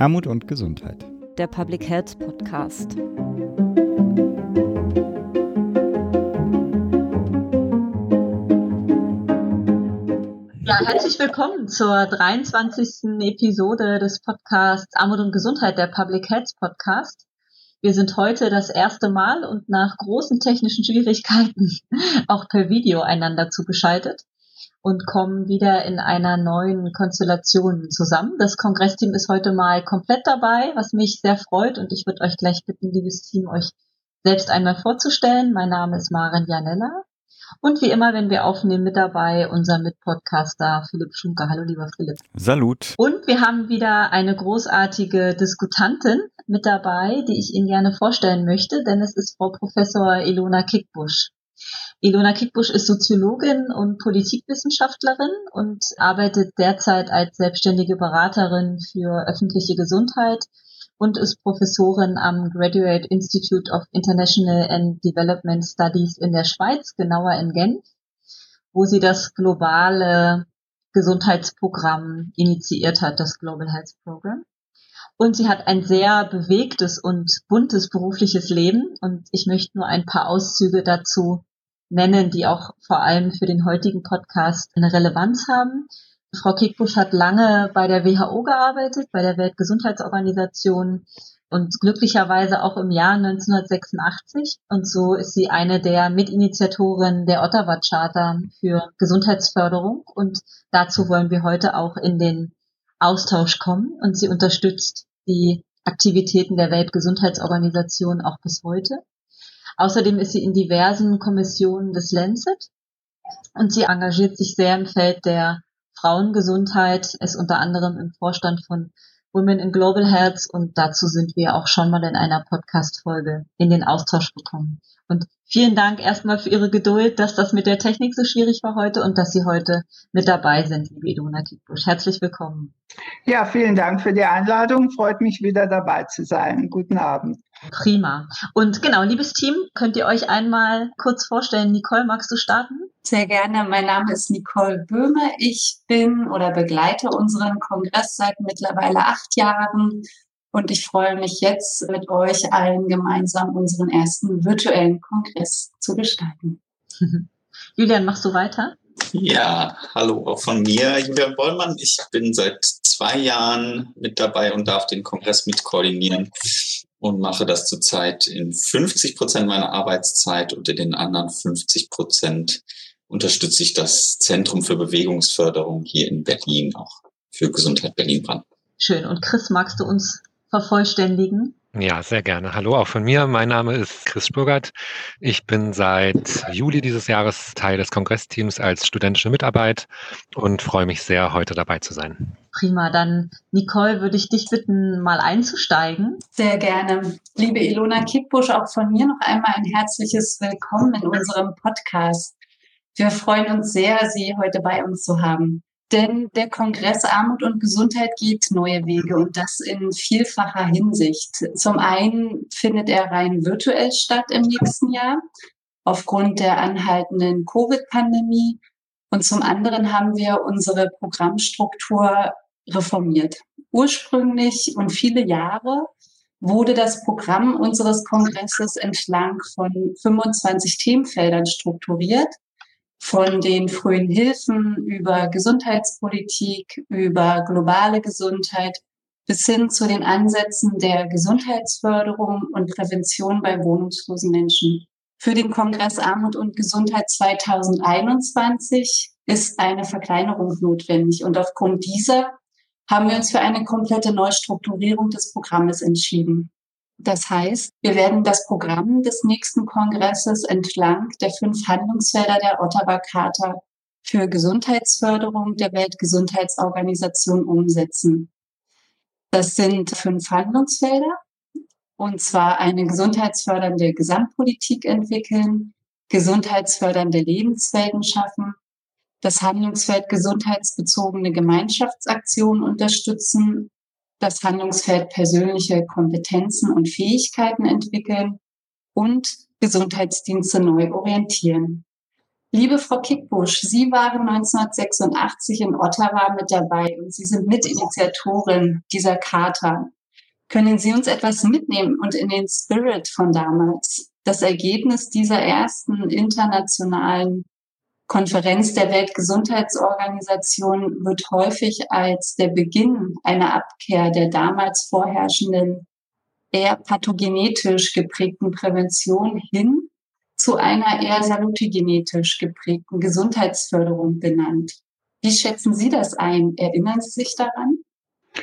Armut und Gesundheit. Der Public Health Podcast. Ja, herzlich willkommen zur 23. Episode des Podcasts Armut und Gesundheit, der Public Health Podcast. Wir sind heute das erste Mal und nach großen technischen Schwierigkeiten auch per Video einander zugeschaltet und kommen wieder in einer neuen Konstellation zusammen. Das Kongressteam ist heute mal komplett dabei, was mich sehr freut und ich würde euch gleich bitten, liebes Team, euch selbst einmal vorzustellen. Mein Name ist Maren Janella und wie immer, wenn wir aufnehmen, mit dabei unser Mitpodcaster Philipp Schunke. Hallo, lieber Philipp. Salut. Und wir haben wieder eine großartige Diskutantin mit dabei, die ich Ihnen gerne vorstellen möchte, denn es ist Frau Professor Ilona Kickbusch. Ilona Kickbusch ist Soziologin und Politikwissenschaftlerin und arbeitet derzeit als selbstständige Beraterin für öffentliche Gesundheit und ist Professorin am Graduate Institute of International and Development Studies in der Schweiz, genauer in Genf, wo sie das globale Gesundheitsprogramm initiiert hat, das Global Health Program. Und sie hat ein sehr bewegtes und buntes berufliches Leben und ich möchte nur ein paar Auszüge dazu nennen, die auch vor allem für den heutigen Podcast eine Relevanz haben. Frau Kickbusch hat lange bei der WHO gearbeitet, bei der Weltgesundheitsorganisation und glücklicherweise auch im Jahr 1986. Und so ist sie eine der Mitinitiatoren der Ottawa Charta für Gesundheitsförderung. Und dazu wollen wir heute auch in den Austausch kommen. Und sie unterstützt die Aktivitäten der Weltgesundheitsorganisation auch bis heute. Außerdem ist sie in diversen Kommissionen des Lancet und sie engagiert sich sehr im Feld der Frauengesundheit, ist unter anderem im Vorstand von Women in Global Health und dazu sind wir auch schon mal in einer Podcast-Folge in den Austausch gekommen. Und vielen Dank erstmal für Ihre Geduld, dass das mit der Technik so schwierig war heute und dass Sie heute mit dabei sind, liebe Idona Kickbusch. Herzlich willkommen. Ja, vielen Dank für die Einladung. Freut mich wieder dabei zu sein. Guten Abend. Prima. Und genau, liebes Team, könnt ihr euch einmal kurz vorstellen? Nicole, magst du starten? Sehr gerne. Mein Name ist Nicole Böhme. Ich bin oder begleite unseren Kongress seit mittlerweile acht Jahren und ich freue mich jetzt mit euch allen gemeinsam unseren ersten virtuellen Kongress zu gestalten. Julian, machst du weiter? Ja, hallo auch von mir, Julian Bollmann. Ich bin seit zwei Jahren mit dabei und darf den Kongress mit koordinieren und mache das zurzeit in 50 Prozent meiner Arbeitszeit und in den anderen 50 Prozent unterstütze ich das Zentrum für Bewegungsförderung hier in Berlin, auch für Gesundheit Berlin-Brandenburg. Schön. Und Chris, magst du uns vervollständigen? Ja, sehr gerne. Hallo auch von mir. Mein Name ist Chris Spurgert. Ich bin seit Juli dieses Jahres Teil des Kongressteams als studentische Mitarbeit und freue mich sehr, heute dabei zu sein. Prima. Dann, Nicole, würde ich dich bitten, mal einzusteigen. Sehr gerne. Liebe Ilona Kickbusch, auch von mir noch einmal ein herzliches Willkommen in unserem Podcast. Wir freuen uns sehr, Sie heute bei uns zu haben. Denn der Kongress Armut und Gesundheit geht neue Wege und das in vielfacher Hinsicht. Zum einen findet er rein virtuell statt im nächsten Jahr aufgrund der anhaltenden Covid-Pandemie. Und zum anderen haben wir unsere Programmstruktur reformiert. Ursprünglich und viele Jahre wurde das Programm unseres Kongresses entlang von 25 Themenfeldern strukturiert von den frühen Hilfen über Gesundheitspolitik, über globale Gesundheit bis hin zu den Ansätzen der Gesundheitsförderung und Prävention bei wohnungslosen Menschen. Für den Kongress Armut und Gesundheit 2021 ist eine Verkleinerung notwendig und aufgrund dieser haben wir uns für eine komplette Neustrukturierung des Programmes entschieden. Das heißt, wir werden das Programm des nächsten Kongresses entlang der fünf Handlungsfelder der Ottawa Charta für Gesundheitsförderung der Weltgesundheitsorganisation umsetzen. Das sind fünf Handlungsfelder, und zwar eine gesundheitsfördernde Gesamtpolitik entwickeln, gesundheitsfördernde Lebenswelten schaffen, das Handlungsfeld gesundheitsbezogene Gemeinschaftsaktionen unterstützen das Handlungsfeld persönliche Kompetenzen und Fähigkeiten entwickeln und Gesundheitsdienste neu orientieren. Liebe Frau Kickbusch, Sie waren 1986 in Ottawa mit dabei und Sie sind Mitinitiatorin dieser Charta. Können Sie uns etwas mitnehmen und in den Spirit von damals? Das Ergebnis dieser ersten internationalen Konferenz der Weltgesundheitsorganisation wird häufig als der Beginn einer Abkehr der damals vorherrschenden, eher pathogenetisch geprägten Prävention hin zu einer eher salutogenetisch geprägten Gesundheitsförderung benannt. Wie schätzen Sie das ein? Erinnern Sie sich daran?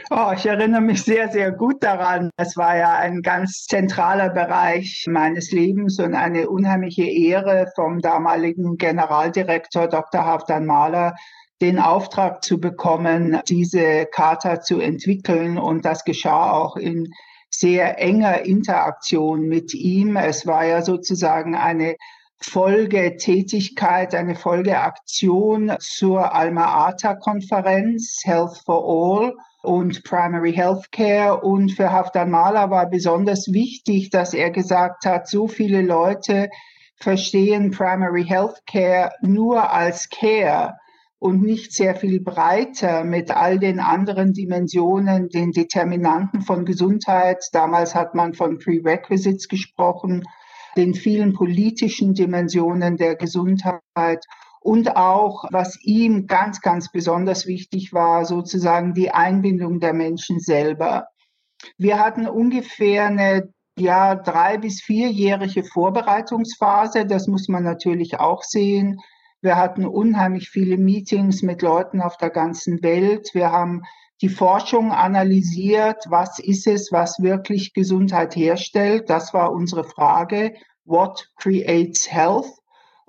Oh, ich erinnere mich sehr, sehr gut daran. Es war ja ein ganz zentraler Bereich meines Lebens und eine unheimliche Ehre vom damaligen Generaldirektor Dr. Haftan Mahler, den Auftrag zu bekommen, diese Charta zu entwickeln. Und das geschah auch in sehr enger Interaktion mit ihm. Es war ja sozusagen eine Folgetätigkeit, eine Folgeaktion zur Alma-Ata-Konferenz Health for All und Primary Healthcare. Und für Haftan Mahler war besonders wichtig, dass er gesagt hat, so viele Leute verstehen Primary Healthcare nur als Care und nicht sehr viel breiter mit all den anderen Dimensionen, den Determinanten von Gesundheit. Damals hat man von Prerequisites gesprochen, den vielen politischen Dimensionen der Gesundheit und auch, was ihm ganz, ganz besonders wichtig war, sozusagen die Einbindung der Menschen selber. Wir hatten ungefähr eine ja, drei- bis vierjährige Vorbereitungsphase. Das muss man natürlich auch sehen. Wir hatten unheimlich viele Meetings mit Leuten auf der ganzen Welt. Wir haben die Forschung analysiert. Was ist es, was wirklich Gesundheit herstellt? Das war unsere Frage. What creates health?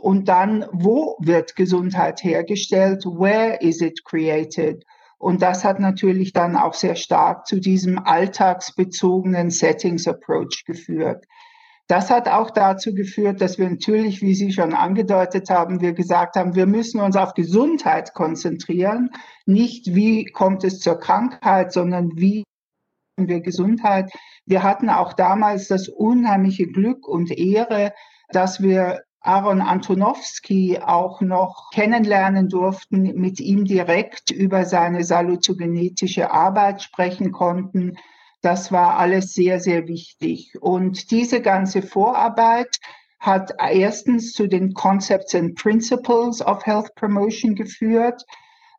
Und dann, wo wird Gesundheit hergestellt? Where is it created? Und das hat natürlich dann auch sehr stark zu diesem alltagsbezogenen Settings Approach geführt. Das hat auch dazu geführt, dass wir natürlich, wie Sie schon angedeutet haben, wir gesagt haben, wir müssen uns auf Gesundheit konzentrieren. Nicht, wie kommt es zur Krankheit, sondern wie wir Gesundheit. Wir hatten auch damals das unheimliche Glück und Ehre, dass wir Aaron Antonowski auch noch kennenlernen durften, mit ihm direkt über seine salutogenetische Arbeit sprechen konnten das war alles sehr, sehr wichtig. Und diese ganze Vorarbeit hat erstens zu den Concepts and Principles of Health Promotion geführt.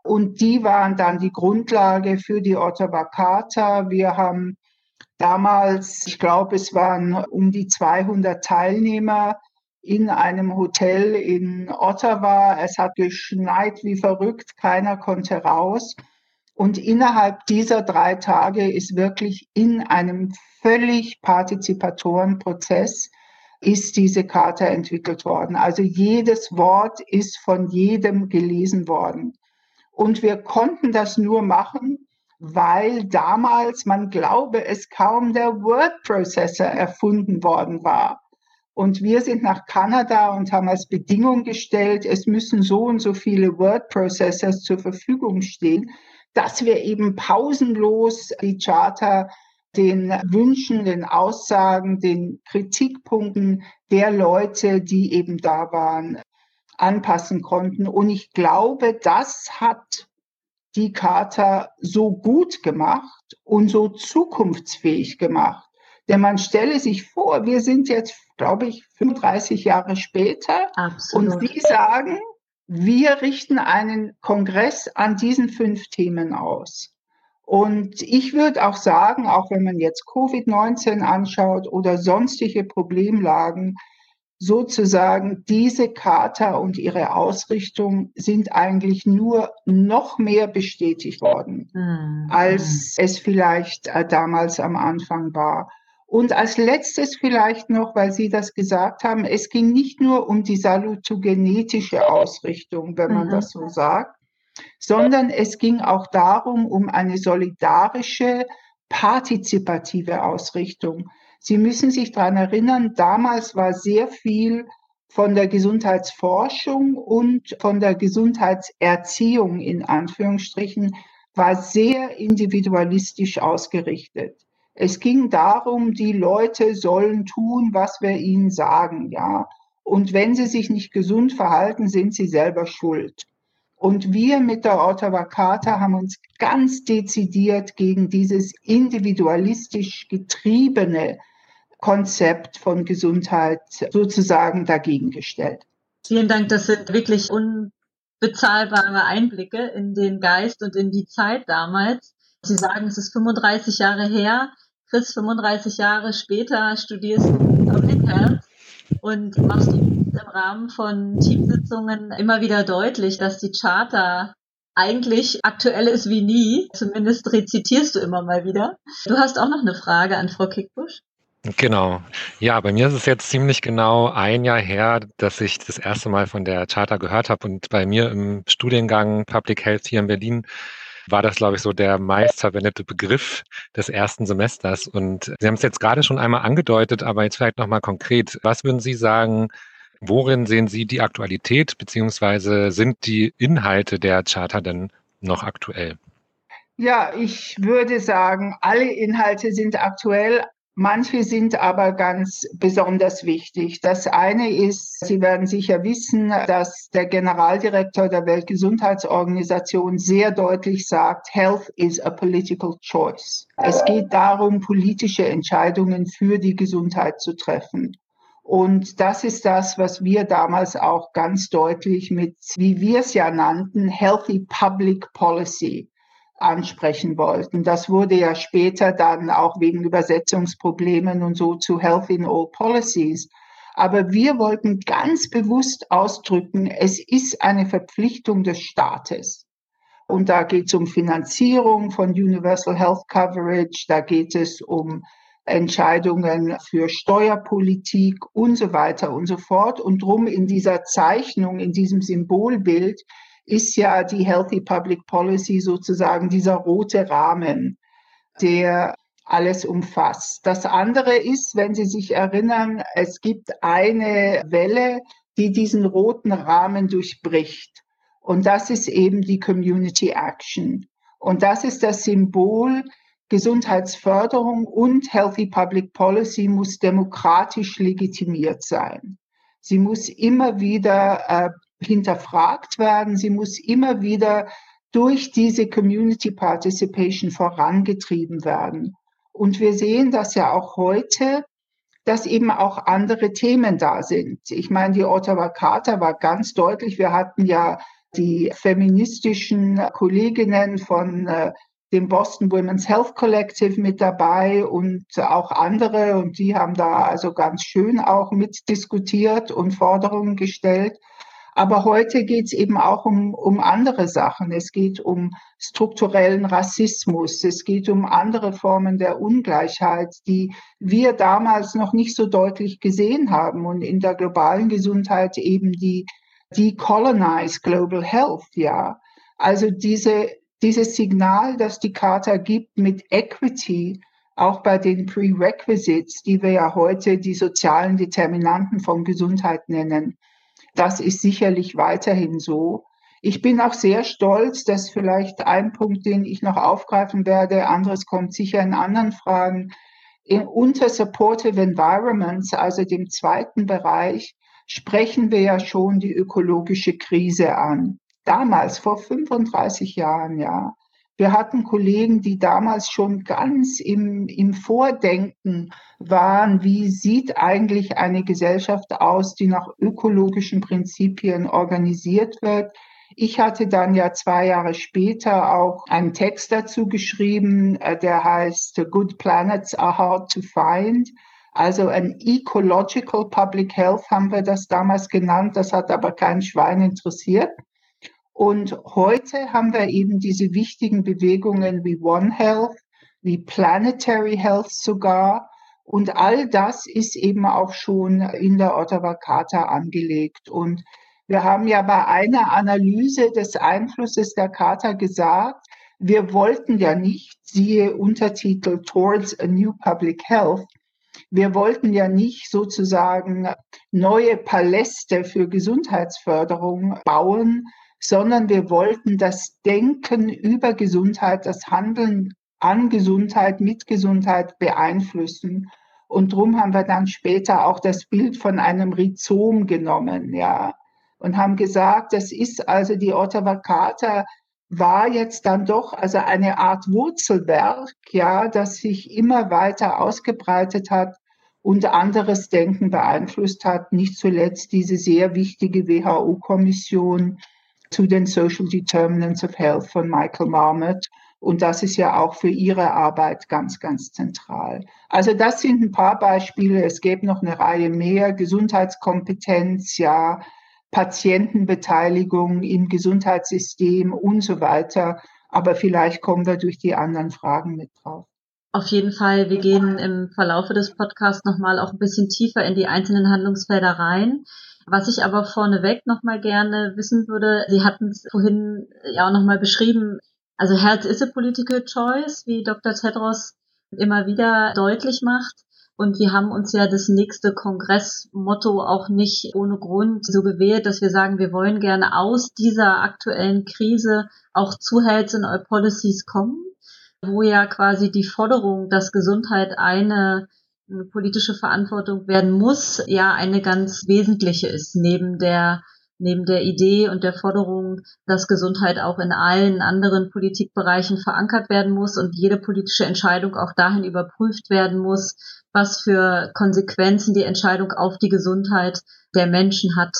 Und die waren dann die Grundlage für die Ottawa Charta. Wir haben damals, ich glaube, es waren um die 200 Teilnehmer in einem Hotel in Ottawa. Es hat geschneit wie verrückt, keiner konnte raus. Und innerhalb dieser drei Tage ist wirklich in einem völlig partizipatoren Prozess ist diese Karte entwickelt worden. Also jedes Wort ist von jedem gelesen worden. Und wir konnten das nur machen, weil damals, man glaube es kaum, der Word Processor erfunden worden war. Und wir sind nach Kanada und haben als Bedingung gestellt, es müssen so und so viele Word Processors zur Verfügung stehen, dass wir eben pausenlos die Charter den Wünschen, den Aussagen, den Kritikpunkten der Leute, die eben da waren, anpassen konnten. Und ich glaube, das hat die Charta so gut gemacht und so zukunftsfähig gemacht. Denn man stelle sich vor, wir sind jetzt, glaube ich, 35 Jahre später Absolut. und Sie sagen, wir richten einen Kongress an diesen fünf Themen aus. Und ich würde auch sagen, auch wenn man jetzt Covid-19 anschaut oder sonstige Problemlagen, sozusagen diese Charta und ihre Ausrichtung sind eigentlich nur noch mehr bestätigt worden, mhm. als es vielleicht äh, damals am Anfang war. Und als letztes vielleicht noch, weil Sie das gesagt haben, es ging nicht nur um die salutogenetische Ausrichtung, wenn man mhm. das so sagt, sondern es ging auch darum, um eine solidarische, partizipative Ausrichtung. Sie müssen sich daran erinnern, damals war sehr viel von der Gesundheitsforschung und von der Gesundheitserziehung in Anführungsstrichen war sehr individualistisch ausgerichtet. Es ging darum, die Leute sollen tun, was wir ihnen sagen, ja. Und wenn sie sich nicht gesund verhalten, sind sie selber schuld. Und wir mit der Ottawa Charta haben uns ganz dezidiert gegen dieses individualistisch getriebene Konzept von Gesundheit sozusagen dagegen gestellt. Vielen Dank, das sind wirklich unbezahlbare Einblicke in den Geist und in die Zeit damals. Sie sagen, es ist 35 Jahre her. Chris, 35 Jahre später studierst du Public Health und machst im Rahmen von Teamsitzungen immer wieder deutlich, dass die Charta eigentlich aktuell ist wie nie. Zumindest rezitierst du immer mal wieder. Du hast auch noch eine Frage an Frau Kickbusch. Genau. Ja, bei mir ist es jetzt ziemlich genau ein Jahr her, dass ich das erste Mal von der Charta gehört habe. Und bei mir im Studiengang Public Health hier in Berlin war das, glaube ich, so der meistverwendete Begriff des ersten Semesters. Und Sie haben es jetzt gerade schon einmal angedeutet, aber jetzt vielleicht nochmal konkret. Was würden Sie sagen, worin sehen Sie die Aktualität, beziehungsweise sind die Inhalte der Charta denn noch aktuell? Ja, ich würde sagen, alle Inhalte sind aktuell, Manche sind aber ganz besonders wichtig. Das eine ist, Sie werden sicher wissen, dass der Generaldirektor der Weltgesundheitsorganisation sehr deutlich sagt, Health is a political choice. Es geht darum, politische Entscheidungen für die Gesundheit zu treffen. Und das ist das, was wir damals auch ganz deutlich mit, wie wir es ja nannten, Healthy Public Policy ansprechen wollten. Das wurde ja später dann auch wegen Übersetzungsproblemen und so zu Health in All Policies. Aber wir wollten ganz bewusst ausdrücken, es ist eine Verpflichtung des Staates. Und da geht es um Finanzierung von Universal Health Coverage, da geht es um Entscheidungen für Steuerpolitik und so weiter und so fort. Und drum in dieser Zeichnung, in diesem Symbolbild ist ja die Healthy Public Policy sozusagen dieser rote Rahmen, der alles umfasst. Das andere ist, wenn Sie sich erinnern, es gibt eine Welle, die diesen roten Rahmen durchbricht. Und das ist eben die Community Action. Und das ist das Symbol, Gesundheitsförderung und Healthy Public Policy muss demokratisch legitimiert sein. Sie muss immer wieder äh, hinterfragt werden. Sie muss immer wieder durch diese Community Participation vorangetrieben werden. Und wir sehen das ja auch heute, dass eben auch andere Themen da sind. Ich meine, die Ottawa Charta war ganz deutlich. Wir hatten ja die feministischen Kolleginnen von äh, dem Boston Women's Health Collective mit dabei und auch andere. Und die haben da also ganz schön auch mitdiskutiert und Forderungen gestellt. Aber heute geht es eben auch um, um andere Sachen. Es geht um strukturellen Rassismus. Es geht um andere Formen der Ungleichheit, die wir damals noch nicht so deutlich gesehen haben und in der globalen Gesundheit eben die Decolonize Global Health, ja. Also diese, dieses Signal, das die Charta gibt mit Equity, auch bei den Prerequisites, die wir ja heute die sozialen Determinanten von Gesundheit nennen. Das ist sicherlich weiterhin so. Ich bin auch sehr stolz, dass vielleicht ein Punkt, den ich noch aufgreifen werde, anderes kommt sicher in anderen Fragen, in, unter Supportive Environments, also dem zweiten Bereich, sprechen wir ja schon die ökologische Krise an. Damals, vor 35 Jahren, ja, wir hatten Kollegen, die damals schon ganz im, im Vordenken waren, wie sieht eigentlich eine Gesellschaft aus, die nach ökologischen Prinzipien organisiert wird. Ich hatte dann ja zwei Jahre später auch einen Text dazu geschrieben, äh, der heißt Good Planets are hard to find. Also ein Ecological Public Health haben wir das damals genannt. Das hat aber kein Schwein interessiert. Und heute haben wir eben diese wichtigen Bewegungen wie One Health, wie Planetary Health sogar. Und all das ist eben auch schon in der Ottawa Charta angelegt. Und wir haben ja bei einer Analyse des Einflusses der Charta gesagt, wir wollten ja nicht, siehe Untertitel Towards a New Public Health, wir wollten ja nicht sozusagen neue Paläste für Gesundheitsförderung bauen, sondern wir wollten das Denken über Gesundheit, das Handeln an Gesundheit, mit Gesundheit beeinflussen. Und drum haben wir dann später auch das Bild von einem Rhizom genommen, ja, und haben gesagt, das ist also die Ottawa Charta war jetzt dann doch also eine Art Wurzelwerk, ja, das sich immer weiter ausgebreitet hat und anderes Denken beeinflusst hat, nicht zuletzt diese sehr wichtige WHO-Kommission zu den Social Determinants of Health von Michael Marmot. Und das ist ja auch für ihre Arbeit ganz, ganz zentral. Also das sind ein paar Beispiele. Es gäbe noch eine Reihe mehr. Gesundheitskompetenz, ja, Patientenbeteiligung im Gesundheitssystem und so weiter. Aber vielleicht kommen wir durch die anderen Fragen mit drauf. Auf jeden Fall, wir gehen im Verlaufe des Podcasts nochmal auch ein bisschen tiefer in die einzelnen Handlungsfelder rein. Was ich aber vorneweg nochmal gerne wissen würde, Sie hatten es vorhin ja auch nochmal beschrieben, also Health is a political choice, wie Dr. Tedros immer wieder deutlich macht. Und wir haben uns ja das nächste Kongressmotto auch nicht ohne Grund so gewählt, dass wir sagen, wir wollen gerne aus dieser aktuellen Krise auch zu Health in All Policies kommen, wo ja quasi die Forderung, dass Gesundheit eine politische Verantwortung werden muss, ja eine ganz wesentliche ist, neben der neben der Idee und der Forderung, dass Gesundheit auch in allen anderen Politikbereichen verankert werden muss und jede politische Entscheidung auch dahin überprüft werden muss, was für Konsequenzen die Entscheidung auf die Gesundheit der Menschen hat.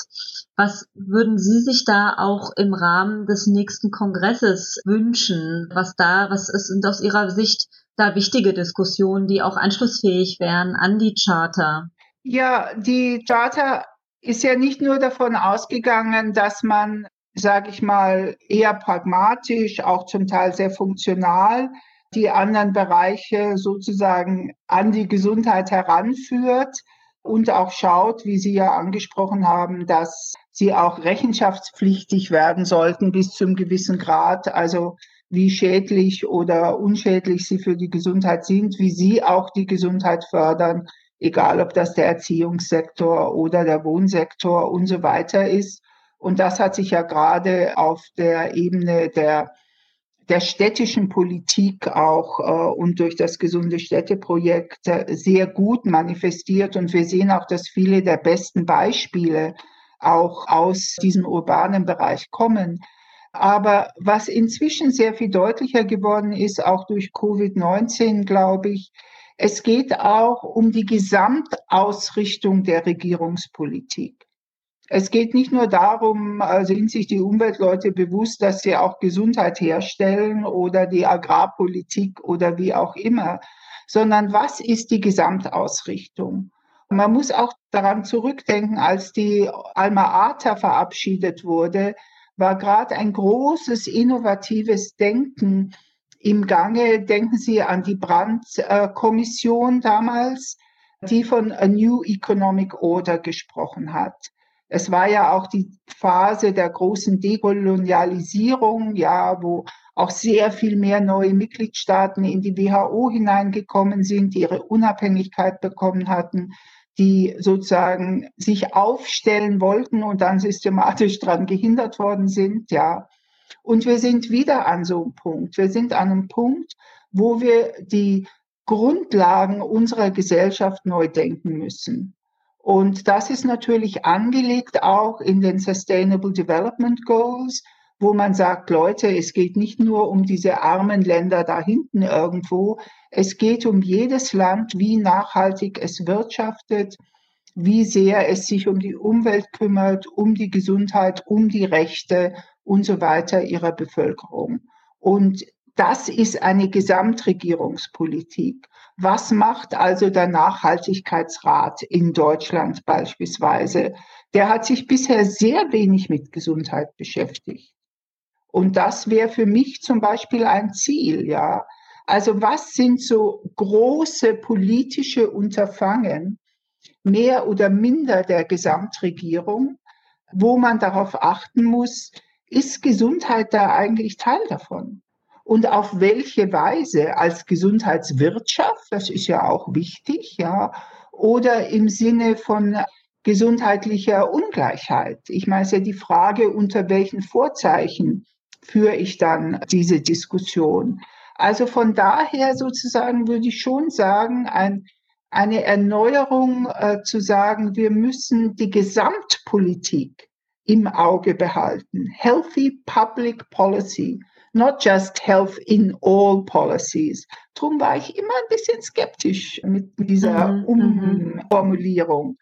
Was würden Sie sich da auch im Rahmen des nächsten Kongresses wünschen? Was da, was sind aus Ihrer Sicht da wichtige Diskussionen, die auch anschlussfähig wären an die Charta? Ja, die Charta ist ja nicht nur davon ausgegangen, dass man, sage ich mal, eher pragmatisch, auch zum Teil sehr funktional die anderen Bereiche sozusagen an die Gesundheit heranführt und auch schaut, wie Sie ja angesprochen haben, dass sie auch rechenschaftspflichtig werden sollten bis zum gewissen Grad, also wie schädlich oder unschädlich sie für die Gesundheit sind, wie sie auch die Gesundheit fördern, egal ob das der Erziehungssektor oder der Wohnsektor und so weiter ist. Und das hat sich ja gerade auf der Ebene der der städtischen Politik auch äh, und durch das gesunde Städteprojekt äh, sehr gut manifestiert. Und wir sehen auch, dass viele der besten Beispiele auch aus diesem urbanen Bereich kommen. Aber was inzwischen sehr viel deutlicher geworden ist, auch durch Covid-19, glaube ich, es geht auch um die Gesamtausrichtung der Regierungspolitik. Es geht nicht nur darum, also sind sich die Umweltleute bewusst, dass sie auch Gesundheit herstellen oder die Agrarpolitik oder wie auch immer, sondern was ist die Gesamtausrichtung? Man muss auch daran zurückdenken, als die Alma Ata verabschiedet wurde, war gerade ein großes innovatives Denken im Gange. Denken Sie an die Brandt-Kommission damals, die von A New Economic Order gesprochen hat. Es war ja auch die Phase der großen Dekolonialisierung, ja, wo auch sehr viel mehr neue Mitgliedstaaten in die WHO hineingekommen sind, die ihre Unabhängigkeit bekommen hatten, die sozusagen sich aufstellen wollten und dann systematisch daran gehindert worden sind, ja. Und wir sind wieder an so einem Punkt. Wir sind an einem Punkt, wo wir die Grundlagen unserer Gesellschaft neu denken müssen. Und das ist natürlich angelegt auch in den Sustainable Development Goals, wo man sagt, Leute, es geht nicht nur um diese armen Länder da hinten irgendwo, es geht um jedes Land, wie nachhaltig es wirtschaftet, wie sehr es sich um die Umwelt kümmert, um die Gesundheit, um die Rechte und so weiter ihrer Bevölkerung. Und das ist eine Gesamtregierungspolitik. Was macht also der Nachhaltigkeitsrat in Deutschland beispielsweise? Der hat sich bisher sehr wenig mit Gesundheit beschäftigt. Und das wäre für mich zum Beispiel ein Ziel, ja. Also was sind so große politische Unterfangen, mehr oder minder der Gesamtregierung, wo man darauf achten muss, ist Gesundheit da eigentlich Teil davon? Und auf welche Weise als Gesundheitswirtschaft, das ist ja auch wichtig, ja, oder im Sinne von gesundheitlicher Ungleichheit. Ich meine, es ist ja die Frage, unter welchen Vorzeichen führe ich dann diese Diskussion. Also von daher sozusagen würde ich schon sagen, ein, eine Erneuerung äh, zu sagen, wir müssen die Gesamtpolitik im Auge behalten. Healthy Public Policy, not just health in all policies. Darum war ich immer ein bisschen skeptisch mit dieser mhm, mhm. Umformulierung.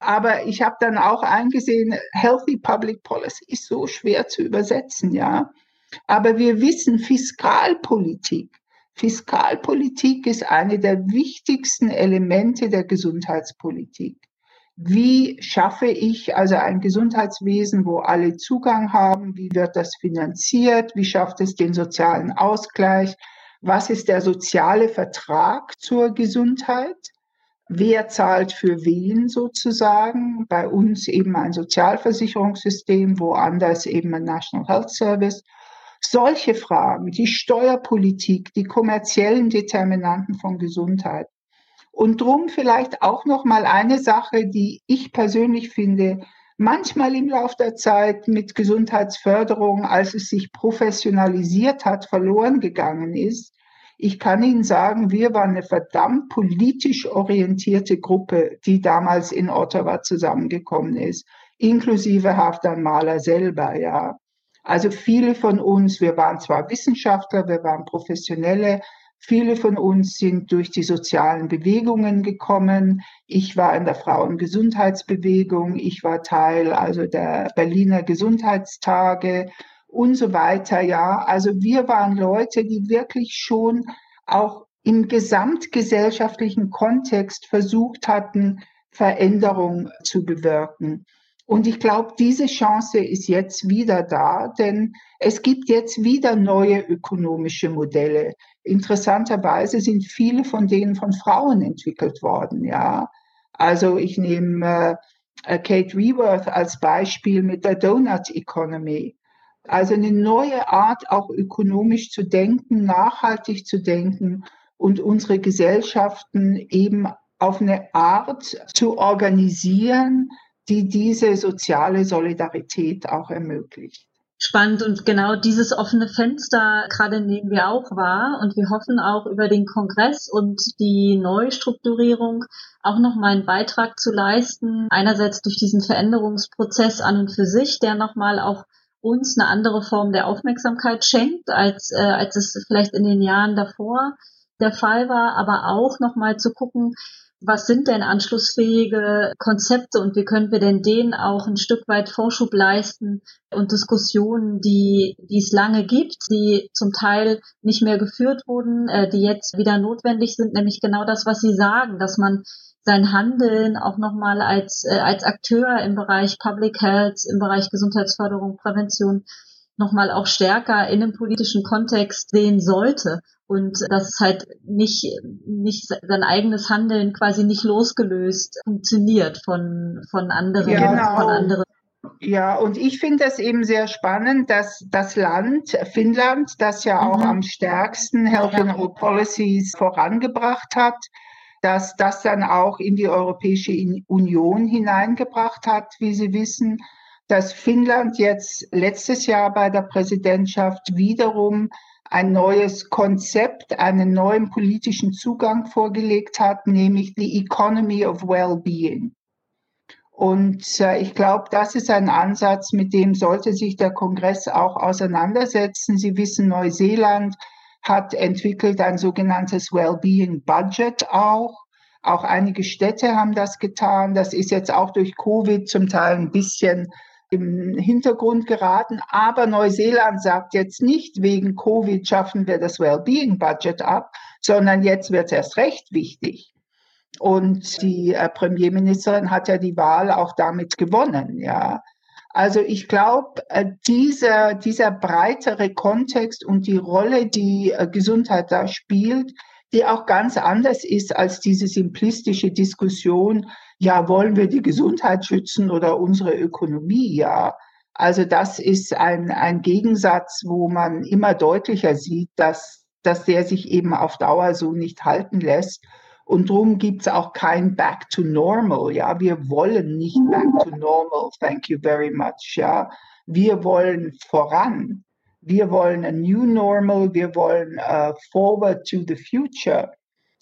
Aber ich habe dann auch eingesehen, Healthy Public Policy ist so schwer zu übersetzen, ja. Aber wir wissen, Fiskalpolitik Fiskalpolitik ist eine der wichtigsten Elemente der Gesundheitspolitik. Wie schaffe ich also ein Gesundheitswesen, wo alle Zugang haben? Wie wird das finanziert? Wie schafft es den sozialen Ausgleich? Was ist der soziale Vertrag zur Gesundheit? Wer zahlt für wen sozusagen? Bei uns eben ein Sozialversicherungssystem, woanders eben ein National Health Service. Solche Fragen, die Steuerpolitik, die kommerziellen Determinanten von Gesundheit. Und drum vielleicht auch noch mal eine Sache, die ich persönlich finde, manchmal im Laufe der Zeit mit Gesundheitsförderung, als es sich professionalisiert hat, verloren gegangen ist. Ich kann Ihnen sagen, wir waren eine verdammt politisch orientierte Gruppe, die damals in Ottawa zusammengekommen ist, inklusive Haftan Mahler selber, ja. Also viele von uns, wir waren zwar Wissenschaftler, wir waren Professionelle, viele von uns sind durch die sozialen Bewegungen gekommen. Ich war in der Frauengesundheitsbewegung, ich war Teil also der Berliner Gesundheitstage und so weiter. Ja, also wir waren Leute, die wirklich schon auch im gesamtgesellschaftlichen Kontext versucht hatten, Veränderung zu bewirken. Und ich glaube, diese Chance ist jetzt wieder da, denn es gibt jetzt wieder neue ökonomische Modelle. Interessanterweise sind viele von denen von Frauen entwickelt worden, ja. Also ich nehme äh, Kate Reworth als Beispiel mit der Donut Economy. Also eine neue Art, auch ökonomisch zu denken, nachhaltig zu denken und unsere Gesellschaften eben auf eine Art zu organisieren, die diese soziale Solidarität auch ermöglicht. Spannend und genau dieses offene Fenster gerade nehmen wir auch wahr und wir hoffen auch über den Kongress und die Neustrukturierung auch nochmal einen Beitrag zu leisten. Einerseits durch diesen Veränderungsprozess an und für sich, der nochmal auch uns eine andere Form der Aufmerksamkeit schenkt, als, äh, als es vielleicht in den Jahren davor der Fall war, aber auch nochmal zu gucken, was sind denn anschlussfähige Konzepte und wie können wir denn denen auch ein Stück weit Vorschub leisten und Diskussionen, die, die es lange gibt, die zum Teil nicht mehr geführt wurden, äh, die jetzt wieder notwendig sind, nämlich genau das, was Sie sagen, dass man sein Handeln auch nochmal als, äh, als Akteur im Bereich Public Health, im Bereich Gesundheitsförderung, Prävention nochmal auch stärker in einem politischen Kontext sehen sollte und dass halt nicht, nicht sein eigenes Handeln quasi nicht losgelöst funktioniert von, von anderen, ja, genau. von anderen. Ja, und ich finde es eben sehr spannend, dass das Land Finnland, das ja auch mhm. am stärksten Health and All Policies vorangebracht hat, dass das dann auch in die Europäische Union hineingebracht hat, wie Sie wissen, dass Finnland jetzt letztes Jahr bei der Präsidentschaft wiederum ein neues Konzept, einen neuen politischen Zugang vorgelegt hat, nämlich die Economy of Well-Being. Und äh, ich glaube, das ist ein Ansatz, mit dem sollte sich der Kongress auch auseinandersetzen. Sie wissen, Neuseeland hat entwickelt ein sogenanntes Well-Being Budget auch. Auch einige Städte haben das getan. Das ist jetzt auch durch Covid zum Teil ein bisschen im Hintergrund geraten. Aber Neuseeland sagt jetzt nicht, wegen Covid schaffen wir das Wellbeing-Budget ab, sondern jetzt wird es erst recht wichtig. Und die äh, Premierministerin hat ja die Wahl auch damit gewonnen, ja. Also ich glaube, äh, dieser, dieser breitere Kontext und die Rolle, die äh, Gesundheit da spielt, die auch ganz anders ist als diese simplistische Diskussion, ja, wollen wir die Gesundheit schützen oder unsere Ökonomie? Ja. Also das ist ein, ein Gegensatz, wo man immer deutlicher sieht, dass, dass der sich eben auf Dauer so nicht halten lässt. Und darum gibt es auch kein Back to Normal. Ja, wir wollen nicht Back to Normal. Thank you very much. Ja, wir wollen voran. Wir wollen a New Normal. Wir wollen uh, Forward to the Future.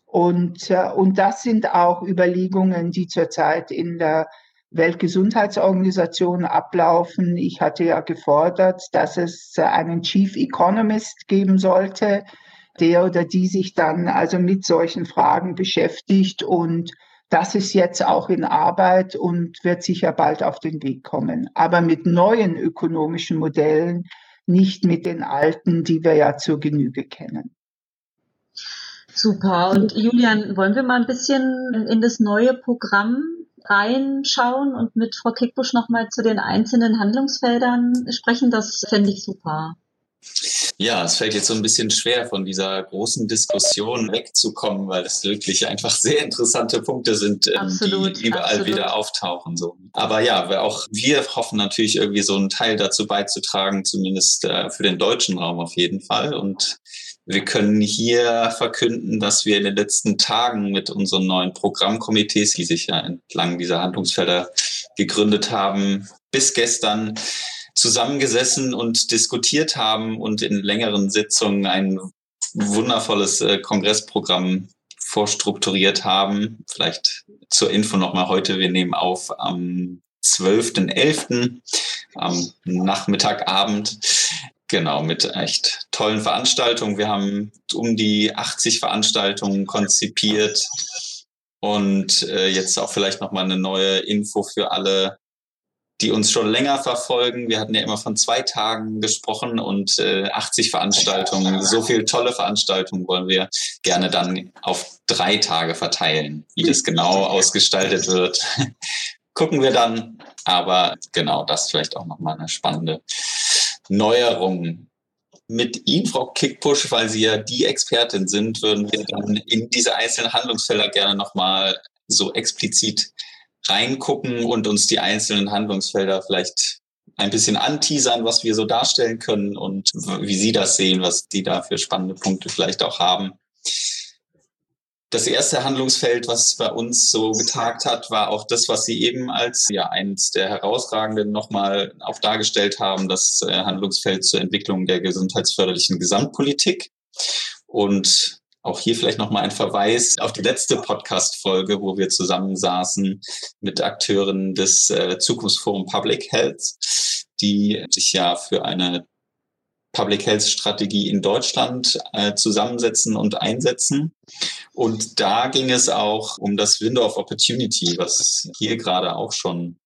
Und, äh, und das sind auch Überlegungen, die zurzeit in der Weltgesundheitsorganisation ablaufen. Ich hatte ja gefordert, dass es einen Chief Economist geben sollte, der oder die sich dann also mit solchen Fragen beschäftigt. Und das ist jetzt auch in Arbeit und wird sicher bald auf den Weg kommen. Aber mit neuen ökonomischen Modellen, nicht mit den alten, die wir ja zur Genüge kennen. Super. Und Julian, wollen wir mal ein bisschen in das neue Programm reinschauen und mit Frau Kickbusch nochmal zu den einzelnen Handlungsfeldern sprechen? Das fände ich super. Ja, es fällt jetzt so ein bisschen schwer, von dieser großen Diskussion wegzukommen, weil es wirklich einfach sehr interessante Punkte sind, ähm, absolut, die überall absolut. wieder auftauchen. So. Aber ja, auch wir hoffen natürlich irgendwie so einen Teil dazu beizutragen, zumindest äh, für den deutschen Raum auf jeden Fall. Und wir können hier verkünden, dass wir in den letzten Tagen mit unseren neuen Programmkomitees, die sich ja entlang dieser Handlungsfelder gegründet haben, bis gestern zusammengesessen und diskutiert haben und in längeren Sitzungen ein wundervolles äh, Kongressprogramm vorstrukturiert haben. Vielleicht zur Info nochmal heute. Wir nehmen auf am 12.11. am Nachmittagabend. Genau, mit echt tollen Veranstaltungen. Wir haben um die 80 Veranstaltungen konzipiert. Und äh, jetzt auch vielleicht nochmal eine neue Info für alle die uns schon länger verfolgen. Wir hatten ja immer von zwei Tagen gesprochen und äh, 80 Veranstaltungen. So viele tolle Veranstaltungen wollen wir gerne dann auf drei Tage verteilen. Wie das genau ausgestaltet wird, gucken wir dann. Aber genau, das vielleicht auch nochmal eine spannende Neuerung. Mit Ihnen, Frau Kickpush, weil Sie ja die Expertin sind, würden wir dann in diese einzelnen Handlungsfelder gerne nochmal so explizit reingucken und uns die einzelnen Handlungsfelder vielleicht ein bisschen anteasern, was wir so darstellen können und wie Sie das sehen, was die da für spannende Punkte vielleicht auch haben. Das erste Handlungsfeld, was bei uns so getagt hat, war auch das, was Sie eben als ja eines der herausragenden nochmal auch dargestellt haben, das äh, Handlungsfeld zur Entwicklung der gesundheitsförderlichen Gesamtpolitik. Und auch hier vielleicht nochmal ein Verweis auf die letzte Podcast-Folge, wo wir zusammensaßen mit Akteuren des äh, Zukunftsforum Public Health, die sich ja für eine Public Health Strategie in Deutschland äh, zusammensetzen und einsetzen. Und da ging es auch um das Window of Opportunity, was hier gerade auch schon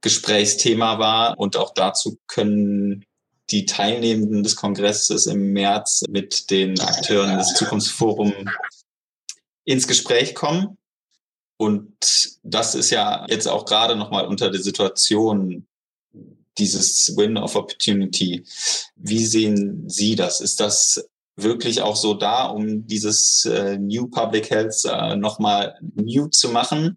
Gesprächsthema war. Und auch dazu können die Teilnehmenden des Kongresses im März mit den Akteuren des Zukunftsforums ins Gespräch kommen. Und das ist ja jetzt auch gerade nochmal unter der Situation dieses Win of Opportunity. Wie sehen Sie das? Ist das wirklich auch so da, um dieses äh, New Public Health äh, nochmal new zu machen?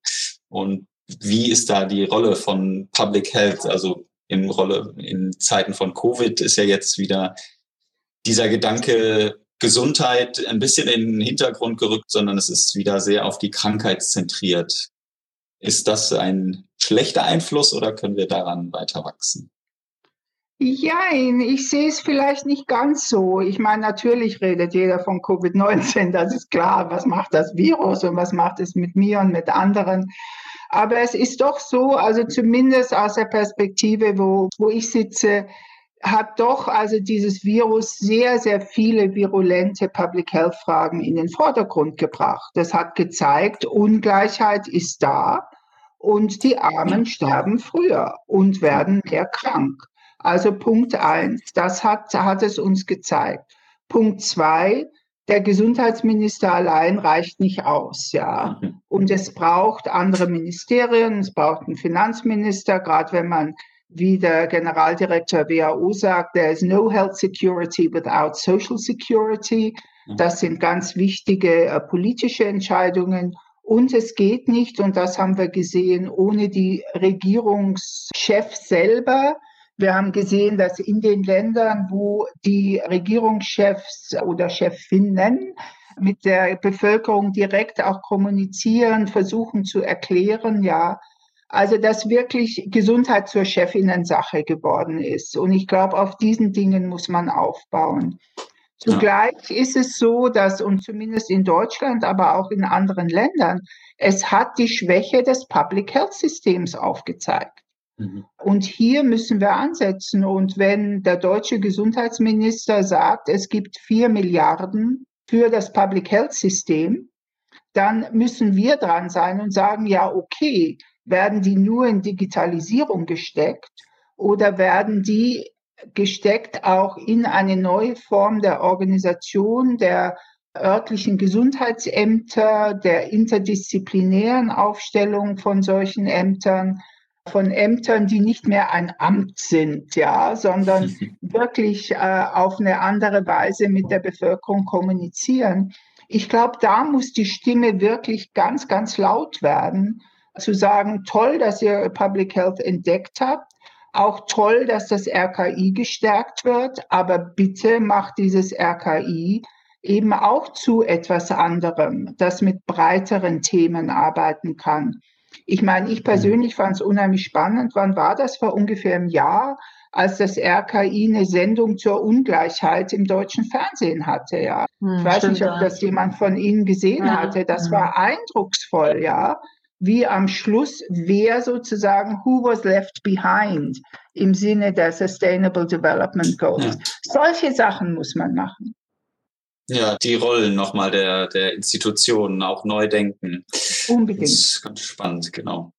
Und wie ist da die Rolle von Public Health? Also in Rolle. In Zeiten von Covid ist ja jetzt wieder dieser Gedanke Gesundheit ein bisschen in den Hintergrund gerückt, sondern es ist wieder sehr auf die Krankheit zentriert. Ist das ein schlechter Einfluss oder können wir daran weiter wachsen? Ja, ich sehe es vielleicht nicht ganz so. Ich meine, natürlich redet jeder von Covid-19, das ist klar. Was macht das Virus und was macht es mit mir und mit anderen? Aber es ist doch so, also zumindest aus der Perspektive, wo, wo ich sitze, hat doch also dieses Virus sehr, sehr viele virulente Public Health Fragen in den Vordergrund gebracht. Das hat gezeigt, Ungleichheit ist da und die Armen sterben früher und werden mehr krank. Also Punkt eins, das hat, hat es uns gezeigt. Punkt zwei, der Gesundheitsminister allein reicht nicht aus, ja. Und es braucht andere Ministerien, es braucht einen Finanzminister, gerade wenn man wie der Generaldirektor WHO sagt, there is no health security without social security. Mhm. Das sind ganz wichtige äh, politische Entscheidungen. Und es geht nicht, und das haben wir gesehen, ohne die Regierungschefs selber, wir haben gesehen, dass in den Ländern, wo die Regierungschefs oder Chefinnen mit der Bevölkerung direkt auch kommunizieren, versuchen zu erklären, ja, also dass wirklich Gesundheit zur Chefinnensache geworden ist. Und ich glaube, auf diesen Dingen muss man aufbauen. Zugleich ja. ist es so, dass, und zumindest in Deutschland, aber auch in anderen Ländern, es hat die Schwäche des Public Health Systems aufgezeigt. Mhm. Und hier müssen wir ansetzen. Und wenn der deutsche Gesundheitsminister sagt, es gibt vier Milliarden für das Public Health System, dann müssen wir dran sein und sagen, ja, okay, werden die nur in Digitalisierung gesteckt oder werden die gesteckt auch in eine neue Form der Organisation der örtlichen Gesundheitsämter, der interdisziplinären Aufstellung von solchen Ämtern, von Ämtern, die nicht mehr ein Amt sind, ja, sondern wirklich äh, auf eine andere Weise mit der Bevölkerung kommunizieren. Ich glaube, da muss die Stimme wirklich ganz, ganz laut werden, zu sagen, toll, dass ihr Public Health entdeckt habt, auch toll, dass das RKI gestärkt wird, aber bitte macht dieses RKI eben auch zu etwas anderem, das mit breiteren Themen arbeiten kann. Ich meine, ich persönlich fand es unheimlich spannend. Wann war das? Vor ungefähr einem Jahr, als das RKI eine Sendung zur Ungleichheit im deutschen Fernsehen hatte. Ja, hm, ich weiß nicht, ob das jemand von Ihnen gesehen ja. hatte. Das hm. war eindrucksvoll, ja wie am Schluss, wer sozusagen, who was left behind im Sinne der Sustainable Development Goals. Ja. Solche Sachen muss man machen. Ja, die Rollen nochmal der, der Institutionen auch neu denken. Unbedingt. Das ist ganz spannend, genau.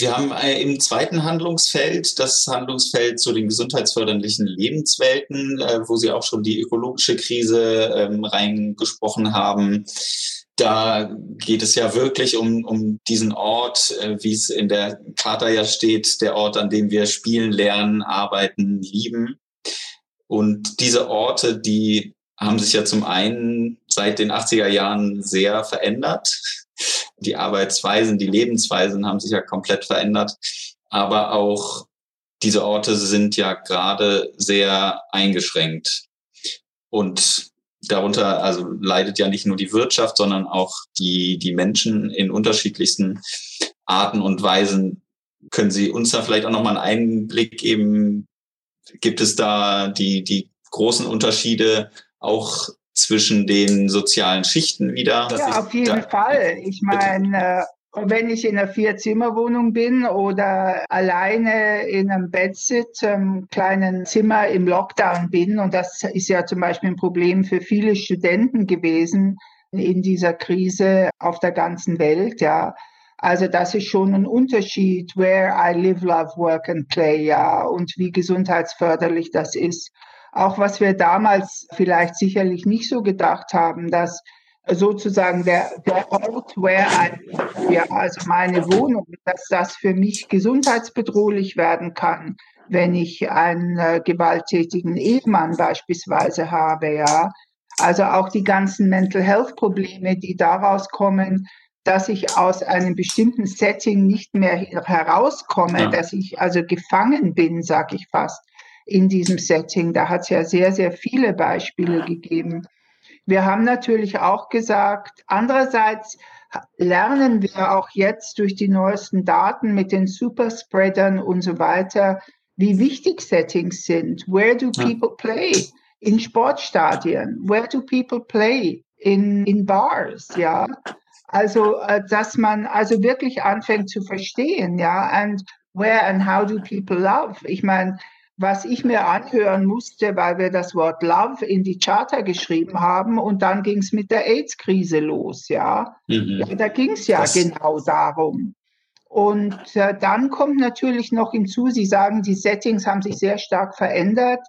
Wir haben äh, im zweiten Handlungsfeld das Handlungsfeld zu den gesundheitsförderlichen Lebenswelten, äh, wo Sie auch schon die ökologische Krise ähm, reingesprochen haben. Da geht es ja wirklich um, um diesen Ort, äh, wie es in der Charta ja steht, der Ort, an dem wir spielen, lernen, arbeiten, lieben. Und diese Orte, die haben sich ja zum einen seit den 80er Jahren sehr verändert. Die Arbeitsweisen, die Lebensweisen haben sich ja komplett verändert. Aber auch diese Orte sind ja gerade sehr eingeschränkt. Und darunter also leidet ja nicht nur die Wirtschaft, sondern auch die, die Menschen in unterschiedlichsten Arten und Weisen. Können Sie uns da vielleicht auch nochmal einen Einblick geben? Gibt es da die, die großen Unterschiede auch zwischen den sozialen Schichten wieder? Ja, auf jeden Fall. Ich meine, wenn ich in einer Vier-Zimmer-Wohnung bin oder alleine in einem Bett sitze, im kleinen Zimmer im Lockdown bin, und das ist ja zum Beispiel ein Problem für viele Studenten gewesen in dieser Krise auf der ganzen Welt, ja. Also das ist schon ein Unterschied, where I live, love, work and play, ja, und wie gesundheitsförderlich das ist. Auch was wir damals vielleicht sicherlich nicht so gedacht haben, dass sozusagen der, der Ort, where I, ja, also meine Wohnung, dass das für mich gesundheitsbedrohlich werden kann, wenn ich einen äh, gewalttätigen Ehemann beispielsweise habe, ja. Also auch die ganzen Mental Health Probleme, die daraus kommen, dass ich aus einem bestimmten Setting nicht mehr herauskomme, ja. dass ich also gefangen bin, sag ich fast, in diesem Setting. Da hat es ja sehr, sehr viele Beispiele gegeben. Wir haben natürlich auch gesagt, andererseits lernen wir auch jetzt durch die neuesten Daten mit den Superspreadern und so weiter, wie wichtig Settings sind. Where do people play? In Sportstadien. Where do people play? In, in Bars, ja. Also, äh, dass man also wirklich anfängt zu verstehen, ja. And where and how do people love? Ich meine, was ich mir anhören musste, weil wir das Wort Love in die Charta geschrieben haben und dann ging es mit der AIDS-Krise los, ja. Mhm. ja da ging es ja das genau darum. Und äh, dann kommt natürlich noch hinzu, Sie sagen, die Settings haben sich sehr stark verändert.